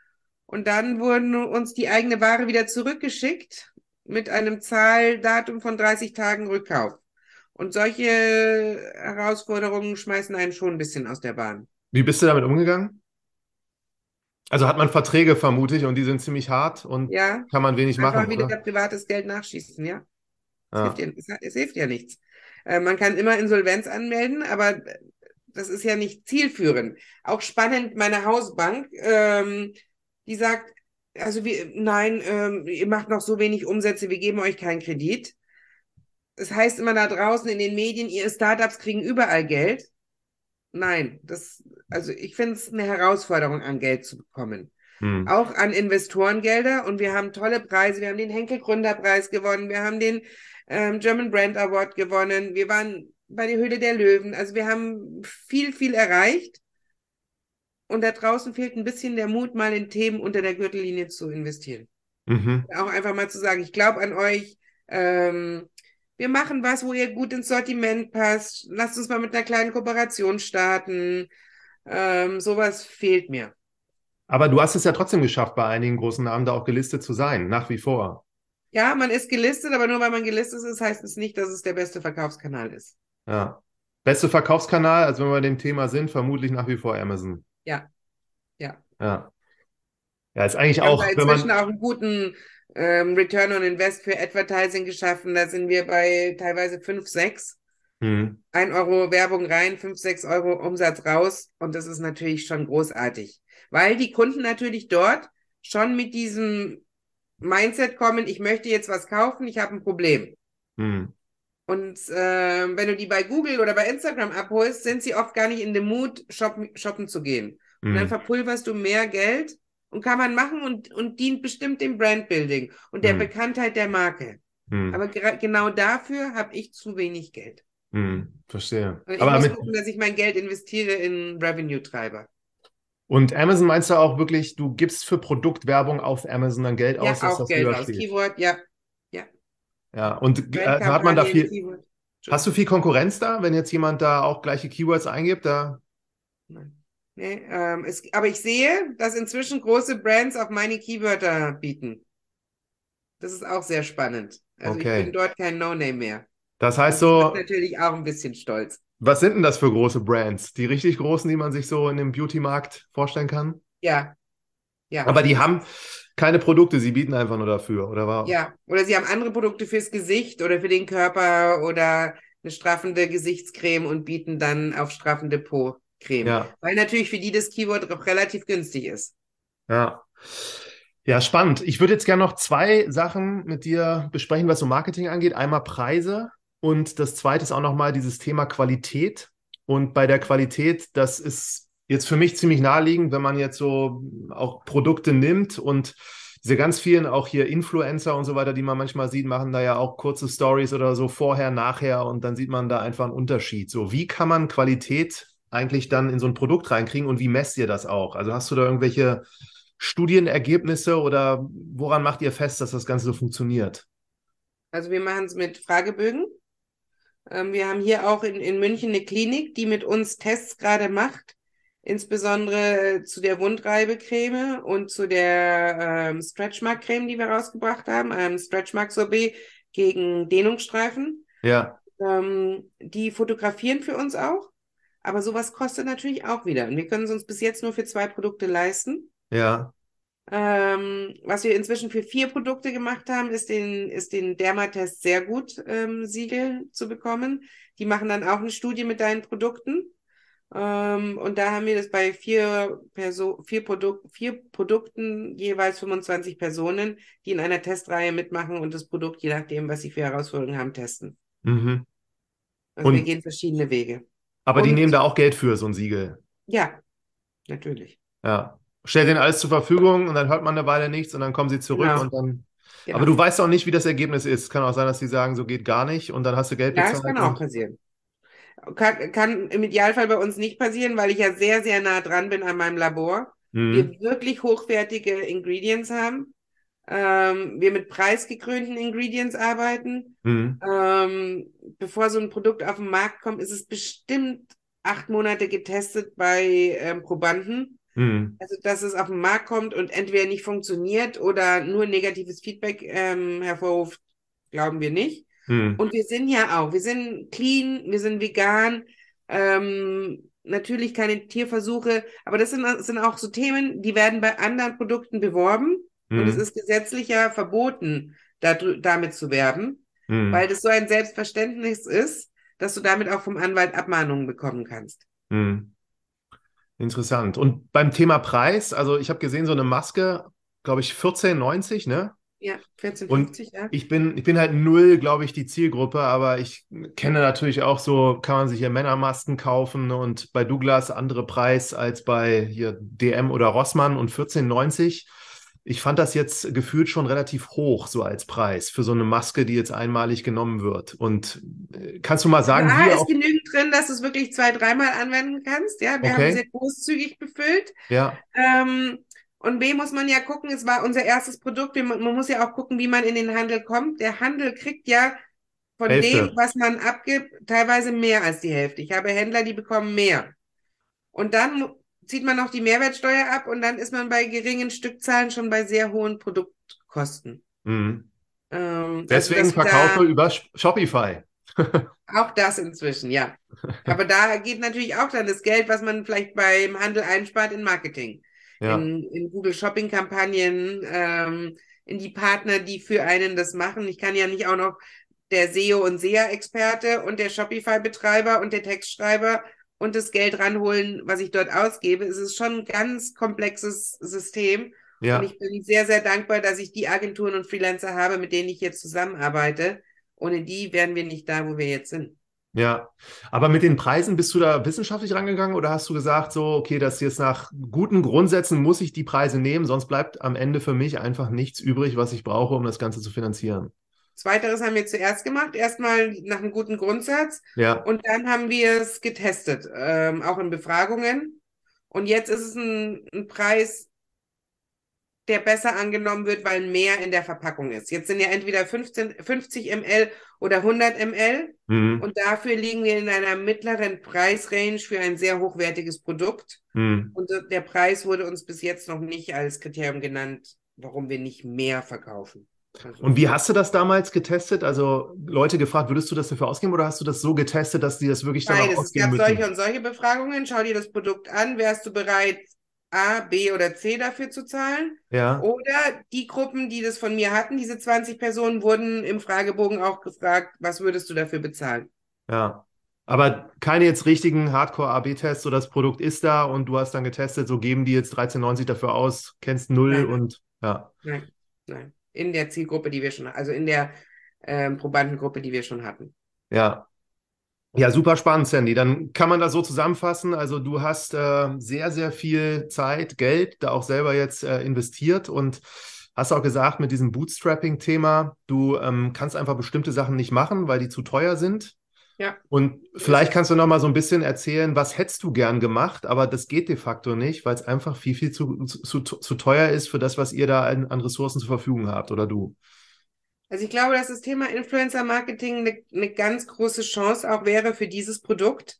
Speaker 2: Und dann wurden uns die eigene Ware wieder zurückgeschickt mit einem Zahldatum von 30 Tagen Rückkauf. Und solche Herausforderungen schmeißen einen schon ein bisschen aus der Bahn.
Speaker 1: Wie bist du damit umgegangen? Also hat man Verträge, vermute ich, und die sind ziemlich hart und
Speaker 2: ja,
Speaker 1: kann man wenig
Speaker 2: einfach
Speaker 1: machen.
Speaker 2: wieder
Speaker 1: Oder?
Speaker 2: privates Geld nachschießen, ja. Es,
Speaker 1: Ja.
Speaker 2: hilft, ja, es, es hilft ja nichts. Äh, man kann immer Insolvenz anmelden, aber das ist ja nicht zielführend. Auch spannend, meine Hausbank, ähm, die sagt, also wir, nein, ähm, ihr macht noch so wenig Umsätze, wir geben euch keinen Kredit. Das heißt immer da draußen in den Medien, ihr Startups kriegen überall Geld. Nein, das, also ich finde es eine Herausforderung, an Geld zu bekommen.
Speaker 1: Hm.
Speaker 2: Auch an Investorengelder und wir haben tolle Preise. Wir haben den Henkel Gründerpreis gewonnen. Wir haben den ähm, German Brand Award gewonnen. Wir waren bei der Höhle der Löwen. Also wir haben viel, viel erreicht. Und da draußen fehlt ein bisschen der Mut, mal in Themen unter der Gürtellinie zu investieren.
Speaker 1: Mhm.
Speaker 2: Auch einfach mal zu sagen, ich glaube an euch. Ähm, wir machen was, wo ihr gut ins Sortiment passt. Lasst uns mal mit einer kleinen Kooperation starten. Ähm, sowas fehlt mir.
Speaker 1: Aber du hast es ja trotzdem geschafft, bei einigen großen Namen da auch gelistet zu sein, nach wie vor.
Speaker 2: Ja, man ist gelistet, aber nur weil man gelistet ist, heißt es nicht, dass es der beste Verkaufskanal ist.
Speaker 1: Ja. Beste Verkaufskanal, also wenn wir bei dem Thema sind, vermutlich nach wie vor Amazon.
Speaker 2: Ja. Ja.
Speaker 1: Ja. Ja, ist eigentlich auch, wenn
Speaker 2: inzwischen
Speaker 1: man.
Speaker 2: auch einen guten ähm, Return on Invest für Advertising geschaffen. Da sind wir bei teilweise 5, 6.
Speaker 1: Hm.
Speaker 2: 1 Euro Werbung rein, 5, 6 Euro Umsatz raus. Und das ist natürlich schon großartig. Weil die Kunden natürlich dort schon mit diesem Mindset kommen, ich möchte jetzt was kaufen, ich habe ein Problem.
Speaker 1: Hm.
Speaker 2: Und äh, wenn du die bei Google oder bei Instagram abholst, sind sie oft gar nicht in dem Mut, shoppen, shoppen zu gehen. Und dann
Speaker 1: Hm.
Speaker 2: verpulverst du mehr Geld und kann man machen und, und dient bestimmt dem Brandbuilding und der
Speaker 1: Hm.
Speaker 2: Bekanntheit der Marke.
Speaker 1: Hm.
Speaker 2: Aber genau dafür habe ich zu wenig Geld.
Speaker 1: Hm. Verstehe.
Speaker 2: Und ich
Speaker 1: Aber
Speaker 2: muss gucken, dass ich mein Geld investiere in Revenue-Treiber.
Speaker 1: und Amazon meinst du auch wirklich, du gibst für Produktwerbung auf Amazon dann Geld
Speaker 2: Ja,
Speaker 1: aus, dass
Speaker 2: auch
Speaker 1: das
Speaker 2: Geld aus. Keyword, ja.
Speaker 1: Ja, und äh, hat man da viel,
Speaker 2: Keyword.
Speaker 1: hast du viel Konkurrenz da, wenn jetzt jemand da auch gleiche Keywords eingibt? Da,
Speaker 2: Nein. Nee, ähm, es, aber ich sehe, dass inzwischen große Brands auch meine Keywörter bieten. Das ist auch sehr spannend. Also
Speaker 1: Okay.
Speaker 2: ich bin dort kein No-Name mehr.
Speaker 1: das heißt
Speaker 2: Das
Speaker 1: so,
Speaker 2: macht natürlich auch ein bisschen stolz.
Speaker 1: was sind denn das für große Brands? Die richtig großen, die man sich so in dem Beauty-Markt vorstellen kann?
Speaker 2: Ja. Ja.
Speaker 1: Aber die haben keine Produkte, sie bieten einfach nur dafür, oder war?
Speaker 2: Ja. Oder sie haben andere Produkte fürs Gesicht oder für den Körper oder eine straffende Gesichtscreme und bieten dann auf straffende Po-Creme.
Speaker 1: Ja.
Speaker 2: Weil natürlich für die das Keyword relativ günstig ist.
Speaker 1: Ja. Ja, spannend. Ich würde jetzt gerne noch zwei Sachen mit dir besprechen, was so Marketing angeht. Einmal Preise und das zweite ist auch nochmal dieses Thema Qualität. Und bei der Qualität, das ist jetzt für mich ziemlich naheliegend, wenn man jetzt so auch Produkte nimmt und diese ganz vielen auch hier Influencer und so weiter, die man manchmal sieht, machen da ja auch kurze Stories oder so vorher, nachher und dann sieht man da einfach einen Unterschied. So, wie kann man Qualität eigentlich dann in so ein Produkt reinkriegen und wie messt ihr das auch? Also hast du da irgendwelche Studienergebnisse oder woran macht ihr fest, dass das Ganze so funktioniert?
Speaker 2: Also wir machen es mit Fragebögen. Ähm, wir haben hier auch in, in München eine Klinik, die mit uns Tests gerade macht, insbesondere zu der Wundreibecreme und zu der ähm, Stretchmark-Creme, die wir rausgebracht haben, ähm, Stretchmark-Sorbet gegen Dehnungsstreifen.
Speaker 1: Ja,
Speaker 2: Ähm, die fotografieren für uns auch, aber sowas kostet natürlich auch wieder. Und wir können es uns bis jetzt nur für zwei Produkte leisten.
Speaker 1: ja,
Speaker 2: Ähm, was wir inzwischen für vier Produkte gemacht haben, ist den, ist den Dermatest sehr gut ähm, Siegel zu bekommen. Die machen dann auch eine Studie mit deinen Produkten. Ähm, und da haben wir das bei vier, Perso vier, Produk vier Produkten jeweils 25 Personen, die in einer Testreihe mitmachen und das Produkt, je nachdem, was sie für Herausforderungen haben, testen.
Speaker 1: mhm.
Speaker 2: Also wir
Speaker 1: Und-
Speaker 2: gehen verschiedene Wege.
Speaker 1: Aber die
Speaker 2: Und-
Speaker 1: nehmen da auch Geld für, so ein Siegel.
Speaker 2: Ja, natürlich.
Speaker 1: Ja. Stellt denen alles zur Verfügung und dann hört man eine Weile nichts und dann kommen sie zurück
Speaker 2: Genau.
Speaker 1: und dann.
Speaker 2: Genau.
Speaker 1: Aber du weißt auch nicht, wie das Ergebnis ist. Kann auch sein, dass sie sagen, so geht gar nicht und dann hast du Geld
Speaker 2: Ja,
Speaker 1: bezahlt.
Speaker 2: das kann auch passieren. Kann, kann im Idealfall bei uns nicht passieren, weil ich ja sehr, sehr nah dran bin an meinem Labor.
Speaker 1: Mhm.
Speaker 2: Wir wirklich hochwertige Ingredients haben. Ähm, wir mit preisgekrönten Ingredients arbeiten.
Speaker 1: Mhm.
Speaker 2: Ähm, bevor so ein Produkt auf den Markt kommt, ist es bestimmt acht Monate getestet bei ähm, Probanden.
Speaker 1: Mhm.
Speaker 2: Also, dass es auf den Markt kommt und entweder nicht funktioniert oder nur negatives Feedback ähm, hervorruft, glauben wir nicht.
Speaker 1: Mhm.
Speaker 2: Und wir sind ja auch, wir sind clean, wir sind vegan, ähm, natürlich keine Tierversuche, aber das sind, sind auch so Themen, die werden bei anderen Produkten beworben und
Speaker 1: Mhm.
Speaker 2: es ist gesetzlich ja verboten, dadr- damit zu werben,
Speaker 1: Mhm.
Speaker 2: weil das so ein Selbstverständnis ist, dass du damit auch vom Anwalt Abmahnungen bekommen kannst.
Speaker 1: Hm. Interessant. Und beim Thema Preis, also ich habe gesehen, so eine Maske, glaube ich, 14,90, ne?
Speaker 2: Ja, 14,50,
Speaker 1: Und
Speaker 2: ja.
Speaker 1: ich bin, ich bin halt null, glaube ich, die Zielgruppe, aber ich kenne natürlich auch so, kann man sich hier Männermasken kaufen und bei Douglas andere Preis als bei hier DM oder Rossmann und 14,90. Ich fand das jetzt gefühlt schon relativ hoch, so als Preis für so eine Maske, die jetzt einmalig genommen wird. Und äh, kannst du mal sagen,
Speaker 2: A
Speaker 1: wie
Speaker 2: ist
Speaker 1: auch,
Speaker 2: genügend drin, dass du es wirklich zwei, dreimal anwenden kannst. Ja, wir
Speaker 1: Okay.
Speaker 2: haben sehr großzügig befüllt.
Speaker 1: ja,
Speaker 2: Ähm, und B muss man ja gucken, es war unser erstes Produkt. Wir- Man muss ja auch gucken, wie man in den Handel kommt. Der Handel kriegt ja von
Speaker 1: Hälfte.
Speaker 2: dem, was man abgibt, teilweise mehr als die Hälfte. Ich habe Händler, die bekommen mehr. Und dann zieht man noch die Mehrwertsteuer ab und dann ist man bei geringen Stückzahlen schon bei sehr hohen Produktkosten.
Speaker 1: mhm.
Speaker 2: Ähm, also,
Speaker 1: deswegen
Speaker 2: dass wir da-
Speaker 1: verkaufe über Sh- Shopify. (laughs)
Speaker 2: Auch das inzwischen, ja. Aber da geht natürlich auch dann das Geld, was man vielleicht beim Handel einspart, in Marketing,
Speaker 1: Ja.
Speaker 2: in, in Google Shopping-Kampagnen, ähm, in die Partner, die für einen das machen. Ich kann ja nicht auch noch der SEO und SEA-Experte und der Shopify-Betreiber und der Textschreiber und das Geld ranholen, was ich dort ausgebe. Es ist schon ein ganz komplexes System.
Speaker 1: Ja.
Speaker 2: Und ich bin sehr, sehr dankbar, dass ich die Agenturen und Freelancer habe, mit denen ich jetzt zusammenarbeite. Ohne die wären wir nicht da, wo wir jetzt sind.
Speaker 1: Ja, aber mit den Preisen bist du da wissenschaftlich rangegangen oder hast du gesagt, so, okay, das jetzt nach guten Grundsätzen muss ich die Preise nehmen, sonst bleibt am Ende für mich einfach nichts übrig, was ich brauche, um das Ganze zu finanzieren?
Speaker 2: Zweiteres haben wir zuerst gemacht, erstmal nach einem guten Grundsatz
Speaker 1: Ja,
Speaker 2: und dann haben wir es getestet, ähm, auch in Befragungen. Und jetzt ist es ein, ein Preis, der besser angenommen wird, weil mehr in der Verpackung ist. Jetzt sind ja entweder 15, 50 ml oder 100 ml
Speaker 1: mhm.
Speaker 2: und dafür liegen wir in einer mittleren Preisrange für ein sehr hochwertiges Produkt.
Speaker 1: Mhm.
Speaker 2: Und der Preis wurde uns bis jetzt noch nicht als Kriterium genannt, warum wir nicht mehr verkaufen.
Speaker 1: Und wie hast du das damals getestet? Also Leute gefragt, würdest du das dafür ausgeben oder hast du das so getestet, dass die das wirklich dann auch
Speaker 2: Beides. Es
Speaker 1: ausgeben
Speaker 2: gab solche
Speaker 1: müssen?
Speaker 2: und solche Befragungen. Schau dir das Produkt an. Wärst du bereit, A, B oder C dafür zu zahlen?
Speaker 1: Ja,
Speaker 2: Oder die Gruppen, die das von mir hatten, diese 20 Personen, wurden im Fragebogen auch gefragt, was würdest du dafür bezahlen?
Speaker 1: ja. Aber keine jetzt richtigen Hardcore-AB-Tests, so das Produkt ist da und du hast dann getestet, so geben die jetzt 13,90 dafür aus, kennst null
Speaker 2: Nein.
Speaker 1: und ja.
Speaker 2: Nein, nein. In der Zielgruppe, die wir schon, also in der ähm, Probandengruppe, die wir schon hatten.
Speaker 1: Ja. Ja, super spannend, Sandy. Dann kann man das so zusammenfassen. Also du hast äh, sehr, sehr viel Zeit, Geld da auch selber jetzt äh, investiert und hast auch gesagt, mit diesem Bootstrapping-Thema, du ähm, kannst einfach bestimmte Sachen nicht machen, weil die zu teuer sind.
Speaker 2: Ja.
Speaker 1: Und vielleicht kannst du noch mal so ein bisschen erzählen, was hättest du gern gemacht, aber das geht de facto nicht, weil es einfach viel, viel zu, zu, zu teuer ist für das, was ihr da an, an Ressourcen zur Verfügung habt oder du.
Speaker 2: Also ich glaube, dass das Thema Influencer Marketing eine, eine ganz große Chance auch wäre für dieses Produkt.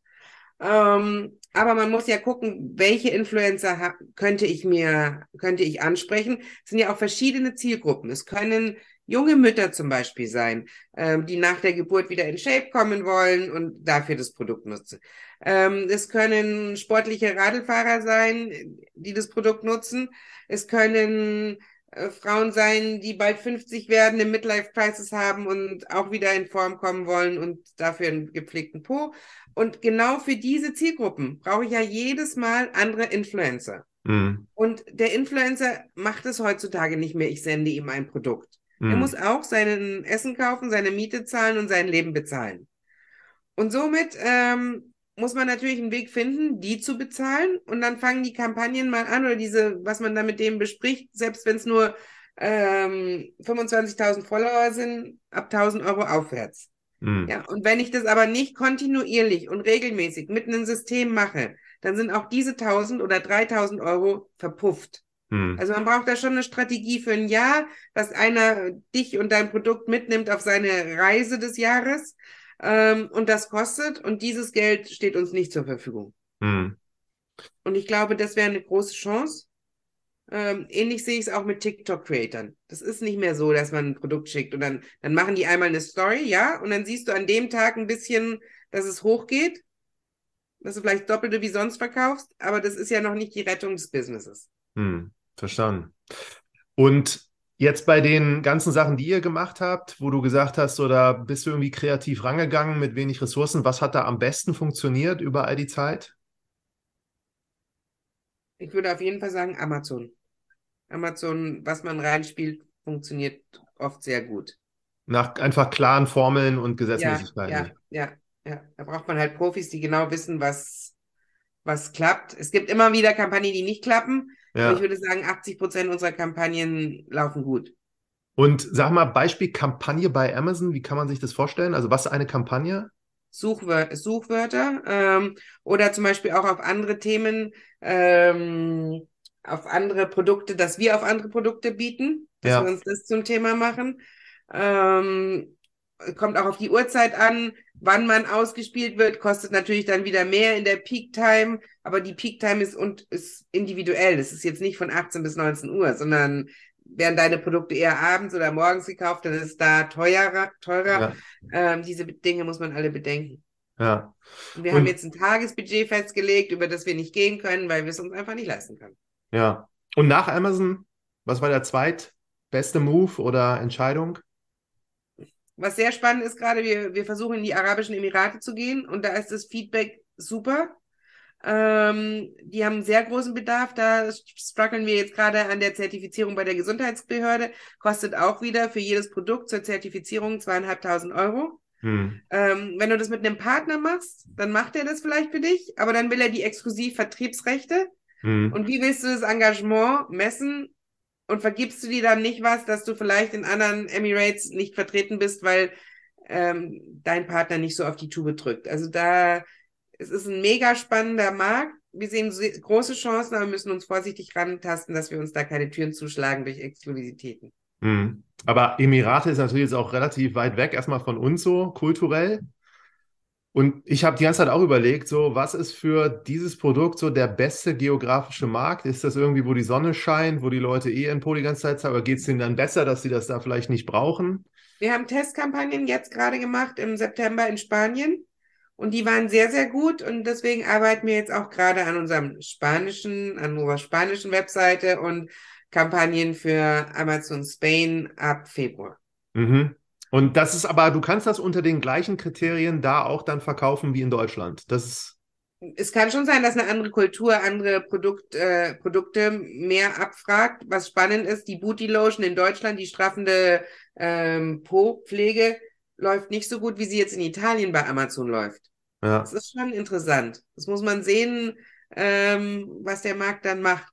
Speaker 2: Ähm, aber man muss ja gucken, welche Influencer könnte ich mir, könnte ich ansprechen. Es sind ja auch verschiedene Zielgruppen. Es können junge Mütter zum Beispiel sein, ähm, die nach der Geburt wieder in Shape kommen wollen und dafür das Produkt nutzen. Ähm, es können sportliche Radlfahrer sein, die das Produkt nutzen. Es können äh, Frauen sein, die bald 50 werden, eine Midlife-Crisis haben und auch wieder in Form kommen wollen und dafür einen gepflegten Po. Und genau für diese Zielgruppen brauche ich ja jedes Mal andere Influencer.
Speaker 1: Mhm.
Speaker 2: Und der Influencer macht es heutzutage nicht mehr. Ich sende ihm ein Produkt. Er
Speaker 1: Mhm.
Speaker 2: muss auch sein Essen kaufen, seine Miete zahlen und sein Leben bezahlen. Und somit ähm, muss man natürlich einen Weg finden, die zu bezahlen. Und dann fangen die Kampagnen mal an oder diese, was man da mit dem bespricht, selbst wenn es nur ähm, 25.000 Follower sind, ab 1000 Euro aufwärts.
Speaker 1: Mhm.
Speaker 2: Ja, und wenn ich das aber nicht kontinuierlich und regelmäßig mit einem System mache, dann sind auch diese 1000 oder 3000 Euro verpufft. Hm. Also man braucht da schon eine Strategie für ein Jahr, dass einer dich und dein Produkt mitnimmt auf seine Reise des Jahres. Ähm, und das kostet und dieses Geld steht uns nicht zur Verfügung. Hm. Und ich glaube, das wäre eine große Chance. Ähm, ähnlich sehe ich es auch mit TikTok-Creatern. Das ist nicht mehr so, dass man ein Produkt schickt und dann, dann machen die einmal eine Story, ja, und dann siehst du an dem Tag ein bisschen, dass es hochgeht, dass du vielleicht doppelte wie sonst verkaufst, aber das ist ja noch nicht die Rettung des Businesses.
Speaker 1: Hm, verstanden. Und jetzt bei den ganzen Sachen, die ihr gemacht habt, wo du gesagt hast, oder bist du irgendwie kreativ rangegangen mit wenig Ressourcen, was hat da am besten funktioniert über all die Zeit?
Speaker 2: Ich würde auf jeden Fall sagen Amazon. Amazon, was man reinspielt, funktioniert oft sehr gut.
Speaker 1: Nach einfach klaren Formeln und Gesetzmäßigkeiten.
Speaker 2: Ja, ja, ja, ja. Da braucht man halt Profis, die genau wissen, was, was klappt. Es gibt immer wieder Kampagnen, die nicht klappen. Ja. Ich würde sagen, 80 Prozent unserer Kampagnen laufen gut.
Speaker 1: Und sag mal, Beispiel Kampagne bei Amazon, wie kann man sich das vorstellen? Also was ist eine Kampagne?
Speaker 2: Suchwör Suchwörter ähm, oder zum Beispiel auch auf andere Themen, ähm, auf andere Produkte, dass wir auf andere Produkte bieten, dass ja. wir uns das zum Thema machen. Ähm, kommt auch auf die Uhrzeit an, wann man ausgespielt wird, kostet natürlich dann wieder mehr in der Peak Time, aber die Peak Time ist und ist individuell. Das ist jetzt nicht von 18 bis 19 Uhr, sondern werden deine Produkte eher abends oder morgens gekauft, dann ist es da teurer, teurer. Ja. Ähm, diese Dinge muss man alle bedenken.
Speaker 1: Ja.
Speaker 2: Und wir und, haben jetzt ein Tagesbudget festgelegt, über das wir nicht gehen können, weil wir es uns einfach nicht leisten können.
Speaker 1: Ja. Und nach Amazon, was war der zweitbeste Move oder Entscheidung?
Speaker 2: Was sehr spannend ist gerade, wir, wir versuchen in die Arabischen Emirate zu gehen und da ist das Feedback super. Ähm, die haben sehr großen Bedarf. Da strugglen wir jetzt gerade an der Zertifizierung bei der Gesundheitsbehörde. Kostet auch wieder für jedes Produkt zur Zertifizierung zweieinhalbtausend Euro. Hm. Ähm, wenn du das mit einem Partner machst, dann macht er das vielleicht für dich, aber dann will er die exklusiv Vertriebsrechte. Hm. Und wie willst du das Engagement messen? Und vergibst du dir dann nicht was, dass du vielleicht in anderen Emirates nicht vertreten bist, weil ähm, dein Partner nicht so auf die Tube drückt? Also da es ist ein mega spannender Markt. Wir sehen große Chancen, aber wir müssen uns vorsichtig rantasten, dass wir uns da keine Türen zuschlagen durch Exklusivitäten.
Speaker 1: Mhm. Aber Emirate ist natürlich jetzt auch relativ weit weg, erstmal von uns so kulturell. Und ich habe die ganze Zeit auch überlegt, so was ist für dieses Produkt so der beste geografische Markt? Ist das irgendwie, wo die Sonne scheint, wo die Leute eh in die ganze Zeit sind, aber geht es denen dann besser, dass sie das da vielleicht nicht brauchen?
Speaker 2: Wir haben Testkampagnen jetzt gerade gemacht im September in Spanien. Und die waren sehr, sehr gut und deswegen arbeiten wir jetzt auch gerade an unserem spanischen, an unserer spanischen Webseite und Kampagnen für Amazon Spain ab Februar.
Speaker 1: Mhm. Und das ist aber, du kannst das unter den gleichen Kriterien da auch dann verkaufen wie in Deutschland. Das ist
Speaker 2: es kann schon sein, dass eine andere Kultur andere Produkt, äh, Produkte mehr abfragt. Was spannend ist, die Booty Lotion in Deutschland, die straffende ähm, Po-Pflege, läuft nicht so gut, wie sie jetzt in Italien bei Amazon läuft. Ja. Das ist schon interessant. Das muss man sehen, ähm, was der Markt dann macht.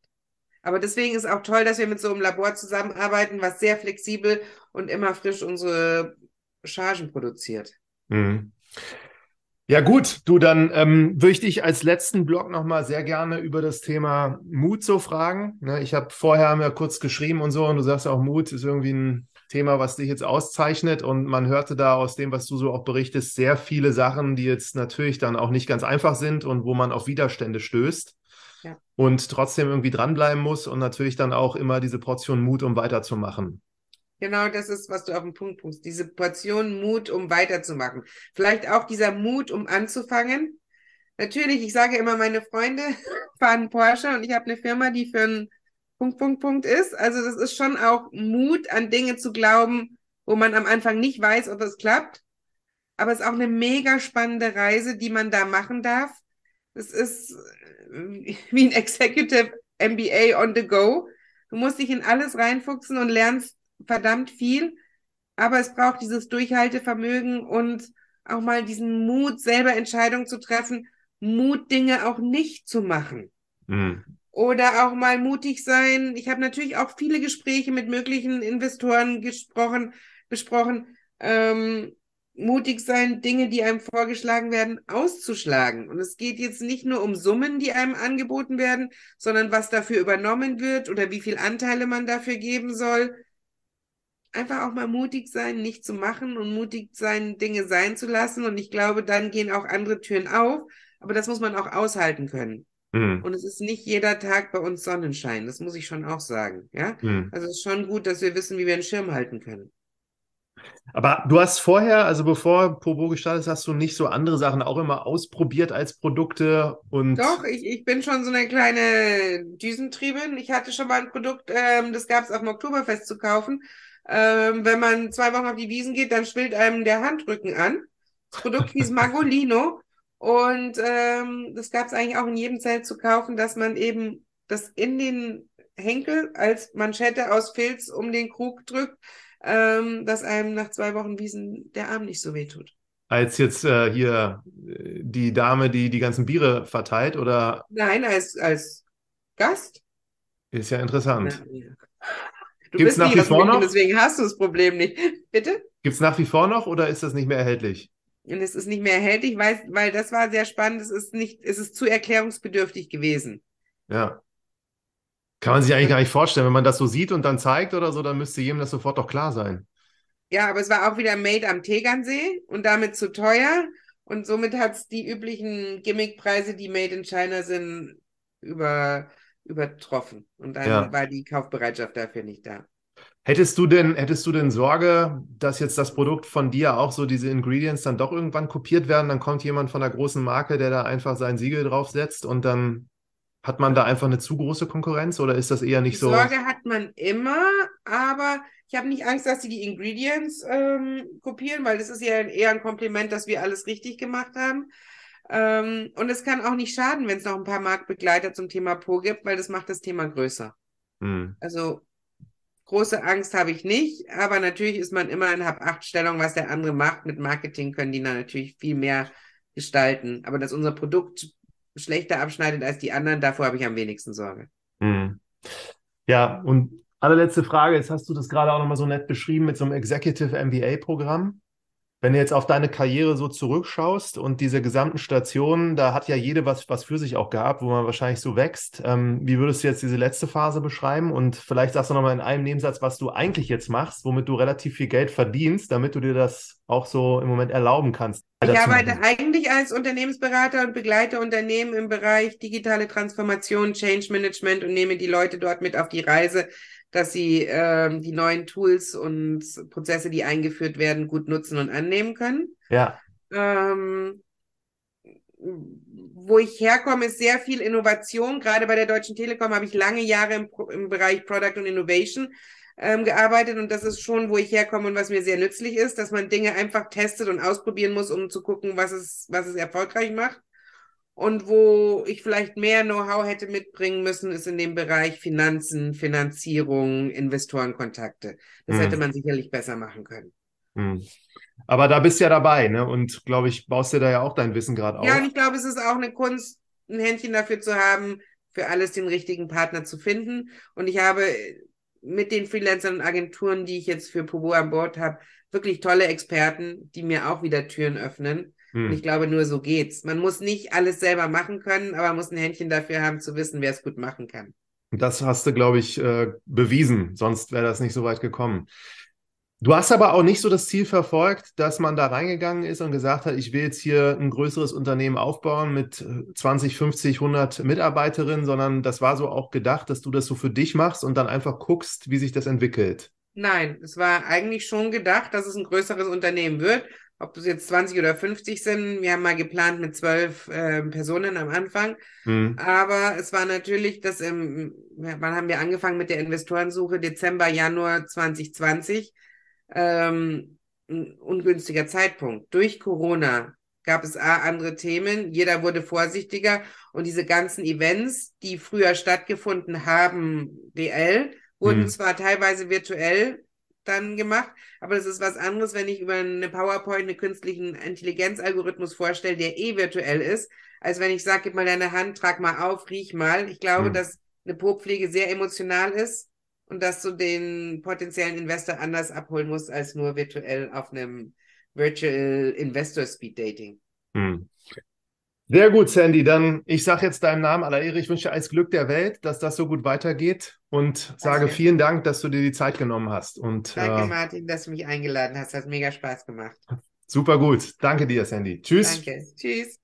Speaker 2: Aber deswegen ist auch toll, dass wir mit so einem Labor zusammenarbeiten, was sehr flexibel und immer frisch unsere Chargen produziert. Mhm.
Speaker 1: Ja gut, du, dann ähm, würde ich dich als letzten Blog nochmal sehr gerne über das Thema Mut so fragen. Ne, ich habe vorher mir kurz geschrieben und so und du sagst auch, Mut ist irgendwie ein Thema, was dich jetzt auszeichnet. Und man hörte da aus dem, was du so auch berichtest, sehr viele Sachen, die jetzt natürlich dann auch nicht ganz einfach sind und wo man auf Widerstände stößt. Und trotzdem irgendwie dranbleiben muss und natürlich dann auch immer diese Portion Mut, um weiterzumachen.
Speaker 2: Genau, das ist, was du auf den Punkt bringst. Diese Portion Mut, um weiterzumachen. Vielleicht auch dieser Mut, um anzufangen. Natürlich, ich sage immer, meine Freunde (laughs) fahren Porsche und ich habe eine Firma, die für ein Punkt, Punkt, Punkt ist. Also das ist schon auch Mut, an Dinge zu glauben, wo man am Anfang nicht weiß, ob es klappt. Aber es ist auch eine mega spannende Reise, die man da machen darf. Es ist wie ein Executive MBA on the go. Du musst dich in alles reinfuchsen und lernst verdammt viel. Aber es braucht dieses Durchhaltevermögen und auch mal diesen Mut, selber Entscheidungen zu treffen, Mut, Dinge auch nicht zu machen. Mhm. Oder auch mal mutig sein. Ich habe natürlich auch viele Gespräche mit möglichen Investoren gesprochen, besprochen. Ähm, mutig sein, Dinge, die einem vorgeschlagen werden, auszuschlagen. Und es geht jetzt nicht nur um Summen, die einem angeboten werden, sondern was dafür übernommen wird oder wie viel Anteile man dafür geben soll. Einfach auch mal mutig sein, nicht zu machen und mutig sein, Dinge sein zu lassen. Und ich glaube, dann gehen auch andere Türen auf. Aber das muss man auch aushalten können. Mhm. Und es ist nicht jeder Tag bei uns Sonnenschein. Das muss ich schon auch sagen. Ja, mhm. also es ist schon gut, dass wir wissen, wie wir einen Schirm halten können.
Speaker 1: Aber du hast vorher, also bevor Pobo gestartet ist, hast du nicht so andere Sachen auch immer ausprobiert als Produkte und.
Speaker 2: Doch, ich, ich bin schon so eine kleine Düsentriebin. Ich hatte schon mal ein Produkt, ähm, das gab es auf dem Oktoberfest zu kaufen. Ähm, wenn man zwei Wochen auf die Wiesen geht, dann schwillt einem der Handrücken an. Das Produkt hieß (laughs) Magolino und ähm, das gab es eigentlich auch in jedem Zelt zu kaufen, dass man eben das in den Henkel als Manschette aus Filz um den Krug drückt ähm, dass einem nach zwei Wochen Wiesen der Arm nicht so weh tut.
Speaker 1: Als jetzt äh, hier äh, die Dame, die die ganzen Biere verteilt, oder?
Speaker 2: Nein, als, als Gast.
Speaker 1: Ist ja interessant.
Speaker 2: Na, ja. Du Gibt's bist nach wie vor noch? Deswegen hast du das Problem nicht. (laughs) Bitte?
Speaker 1: Gibt es nach wie vor noch oder ist das nicht mehr erhältlich?
Speaker 2: Und es ist nicht mehr erhältlich, weil, weil das war sehr spannend. Es ist nicht, es ist zu erklärungsbedürftig gewesen.
Speaker 1: Ja. Kann man sich eigentlich gar nicht vorstellen. Wenn man das so sieht und dann zeigt oder so, dann müsste jedem das sofort doch klar sein.
Speaker 2: Ja, aber es war auch wieder made am Tegernsee und damit zu teuer. Und somit hat es die üblichen Gimmickpreise, die made in China sind, über, übertroffen. Und dann ja. war die Kaufbereitschaft dafür nicht da.
Speaker 1: Hättest du denn, hättest du denn Sorge, dass jetzt das Produkt von dir auch so diese Ingredients dann doch irgendwann kopiert werden? Dann kommt jemand von der großen Marke, der da einfach sein Siegel draufsetzt und dann hat man da einfach eine zu große Konkurrenz oder ist das eher nicht so?
Speaker 2: Sorge hat man immer, aber ich habe nicht Angst, dass sie die Ingredients ähm, kopieren, weil das ist ja eher ein Kompliment, dass wir alles richtig gemacht haben. Ähm, und es kann auch nicht schaden, wenn es noch ein paar Marktbegleiter zum Thema Po gibt, weil das macht das Thema größer. Hm. Also große Angst habe ich nicht, aber natürlich ist man immer in Hab-Acht-Stellung, was der andere macht. Mit Marketing können die dann natürlich viel mehr gestalten. Aber dass unser Produkt schlechter abschneidet als die anderen, davor habe ich am wenigsten Sorge. Mhm.
Speaker 1: Ja, und allerletzte Frage, jetzt hast du das gerade auch nochmal so nett beschrieben mit so einem Executive MBA-Programm. Wenn du jetzt auf deine Karriere so zurückschaust und diese gesamten Stationen, da hat ja jede was, was für sich auch gehabt, wo man wahrscheinlich so wächst. Ähm, wie würdest du jetzt diese letzte Phase beschreiben? Und vielleicht sagst du nochmal in einem Nebensatz, was du eigentlich jetzt machst, womit du relativ viel Geld verdienst, damit du dir das auch so im Moment erlauben kannst.
Speaker 2: Ich arbeite eigentlich als Unternehmensberater und begleite Unternehmen im Bereich digitale Transformation, Change Management und nehme die Leute dort mit auf die Reise, dass sie ähm, die neuen Tools und Prozesse, die eingeführt werden, gut nutzen und annehmen können.
Speaker 1: Ja.
Speaker 2: Ähm, wo ich herkomme, ist sehr viel Innovation. Gerade bei der Deutschen Telekom habe ich lange Jahre im, im Bereich Product und Innovation ähm, gearbeitet und das ist schon, wo ich herkomme und was mir sehr nützlich ist, dass man Dinge einfach testet und ausprobieren muss, um zu gucken, was es, was es erfolgreich macht. Und wo ich vielleicht mehr Know-how hätte mitbringen müssen, ist in dem Bereich Finanzen, Finanzierung, Investorenkontakte. Das hm. hätte man sicherlich besser machen können.
Speaker 1: Hm. Aber da bist du ja dabei, ne? Und glaube ich, baust dir da ja auch dein Wissen gerade auf.
Speaker 2: Ja, und ich glaube, es ist auch eine Kunst, ein Händchen dafür zu haben, für alles den richtigen Partner zu finden. Und ich habe mit den Freelancern und Agenturen, die ich jetzt für Pobo an Bord habe, wirklich tolle Experten, die mir auch wieder Türen öffnen. Hm. Und ich glaube, nur so geht's. Man muss nicht alles selber machen können, aber man muss ein Händchen dafür haben, zu wissen, wer es gut machen kann.
Speaker 1: Das hast du, glaube ich, äh, bewiesen. Sonst wäre das nicht so weit gekommen. Du hast aber auch nicht so das Ziel verfolgt, dass man da reingegangen ist und gesagt hat, ich will jetzt hier ein größeres Unternehmen aufbauen mit 20, 50, 100 Mitarbeiterinnen, sondern das war so auch gedacht, dass du das so für dich machst und dann einfach guckst, wie sich das entwickelt.
Speaker 2: Nein, es war eigentlich schon gedacht, dass es ein größeres Unternehmen wird ob es jetzt 20 oder 50 sind. Wir haben mal geplant mit zwölf äh, Personen am Anfang. Mhm. Aber es war natürlich, dass im, wann haben wir angefangen mit der Investorensuche? Dezember, Januar 2020. Ähm, ein ungünstiger Zeitpunkt. Durch Corona gab es A, andere Themen, jeder wurde vorsichtiger und diese ganzen Events, die früher stattgefunden haben, reell, wurden mhm. zwar teilweise virtuell dann gemacht. Aber das ist was anderes, wenn ich über eine PowerPoint einen künstlichen Intelligenzalgorithmus vorstelle, der eh virtuell ist, als wenn ich sage, gib mal deine Hand, trag mal auf, riech mal. Ich glaube, mhm. dass eine Po-Pflege sehr emotional ist und dass du den potenziellen Investor anders abholen musst als nur virtuell auf einem Virtual Investor Speed Dating. Hm.
Speaker 1: Sehr gut, Sandy. Dann ich sage jetzt deinem Namen aller Ehre, ich wünsche dir alles Glück der Welt, dass das so gut weitergeht und sage Danke. vielen Dank, dass du dir die Zeit genommen hast. Und,
Speaker 2: Danke, äh, Martin, dass du mich eingeladen hast. Hat mega Spaß gemacht.
Speaker 1: Super gut. Danke dir, Sandy. Tschüss.
Speaker 2: Danke. Tschüss.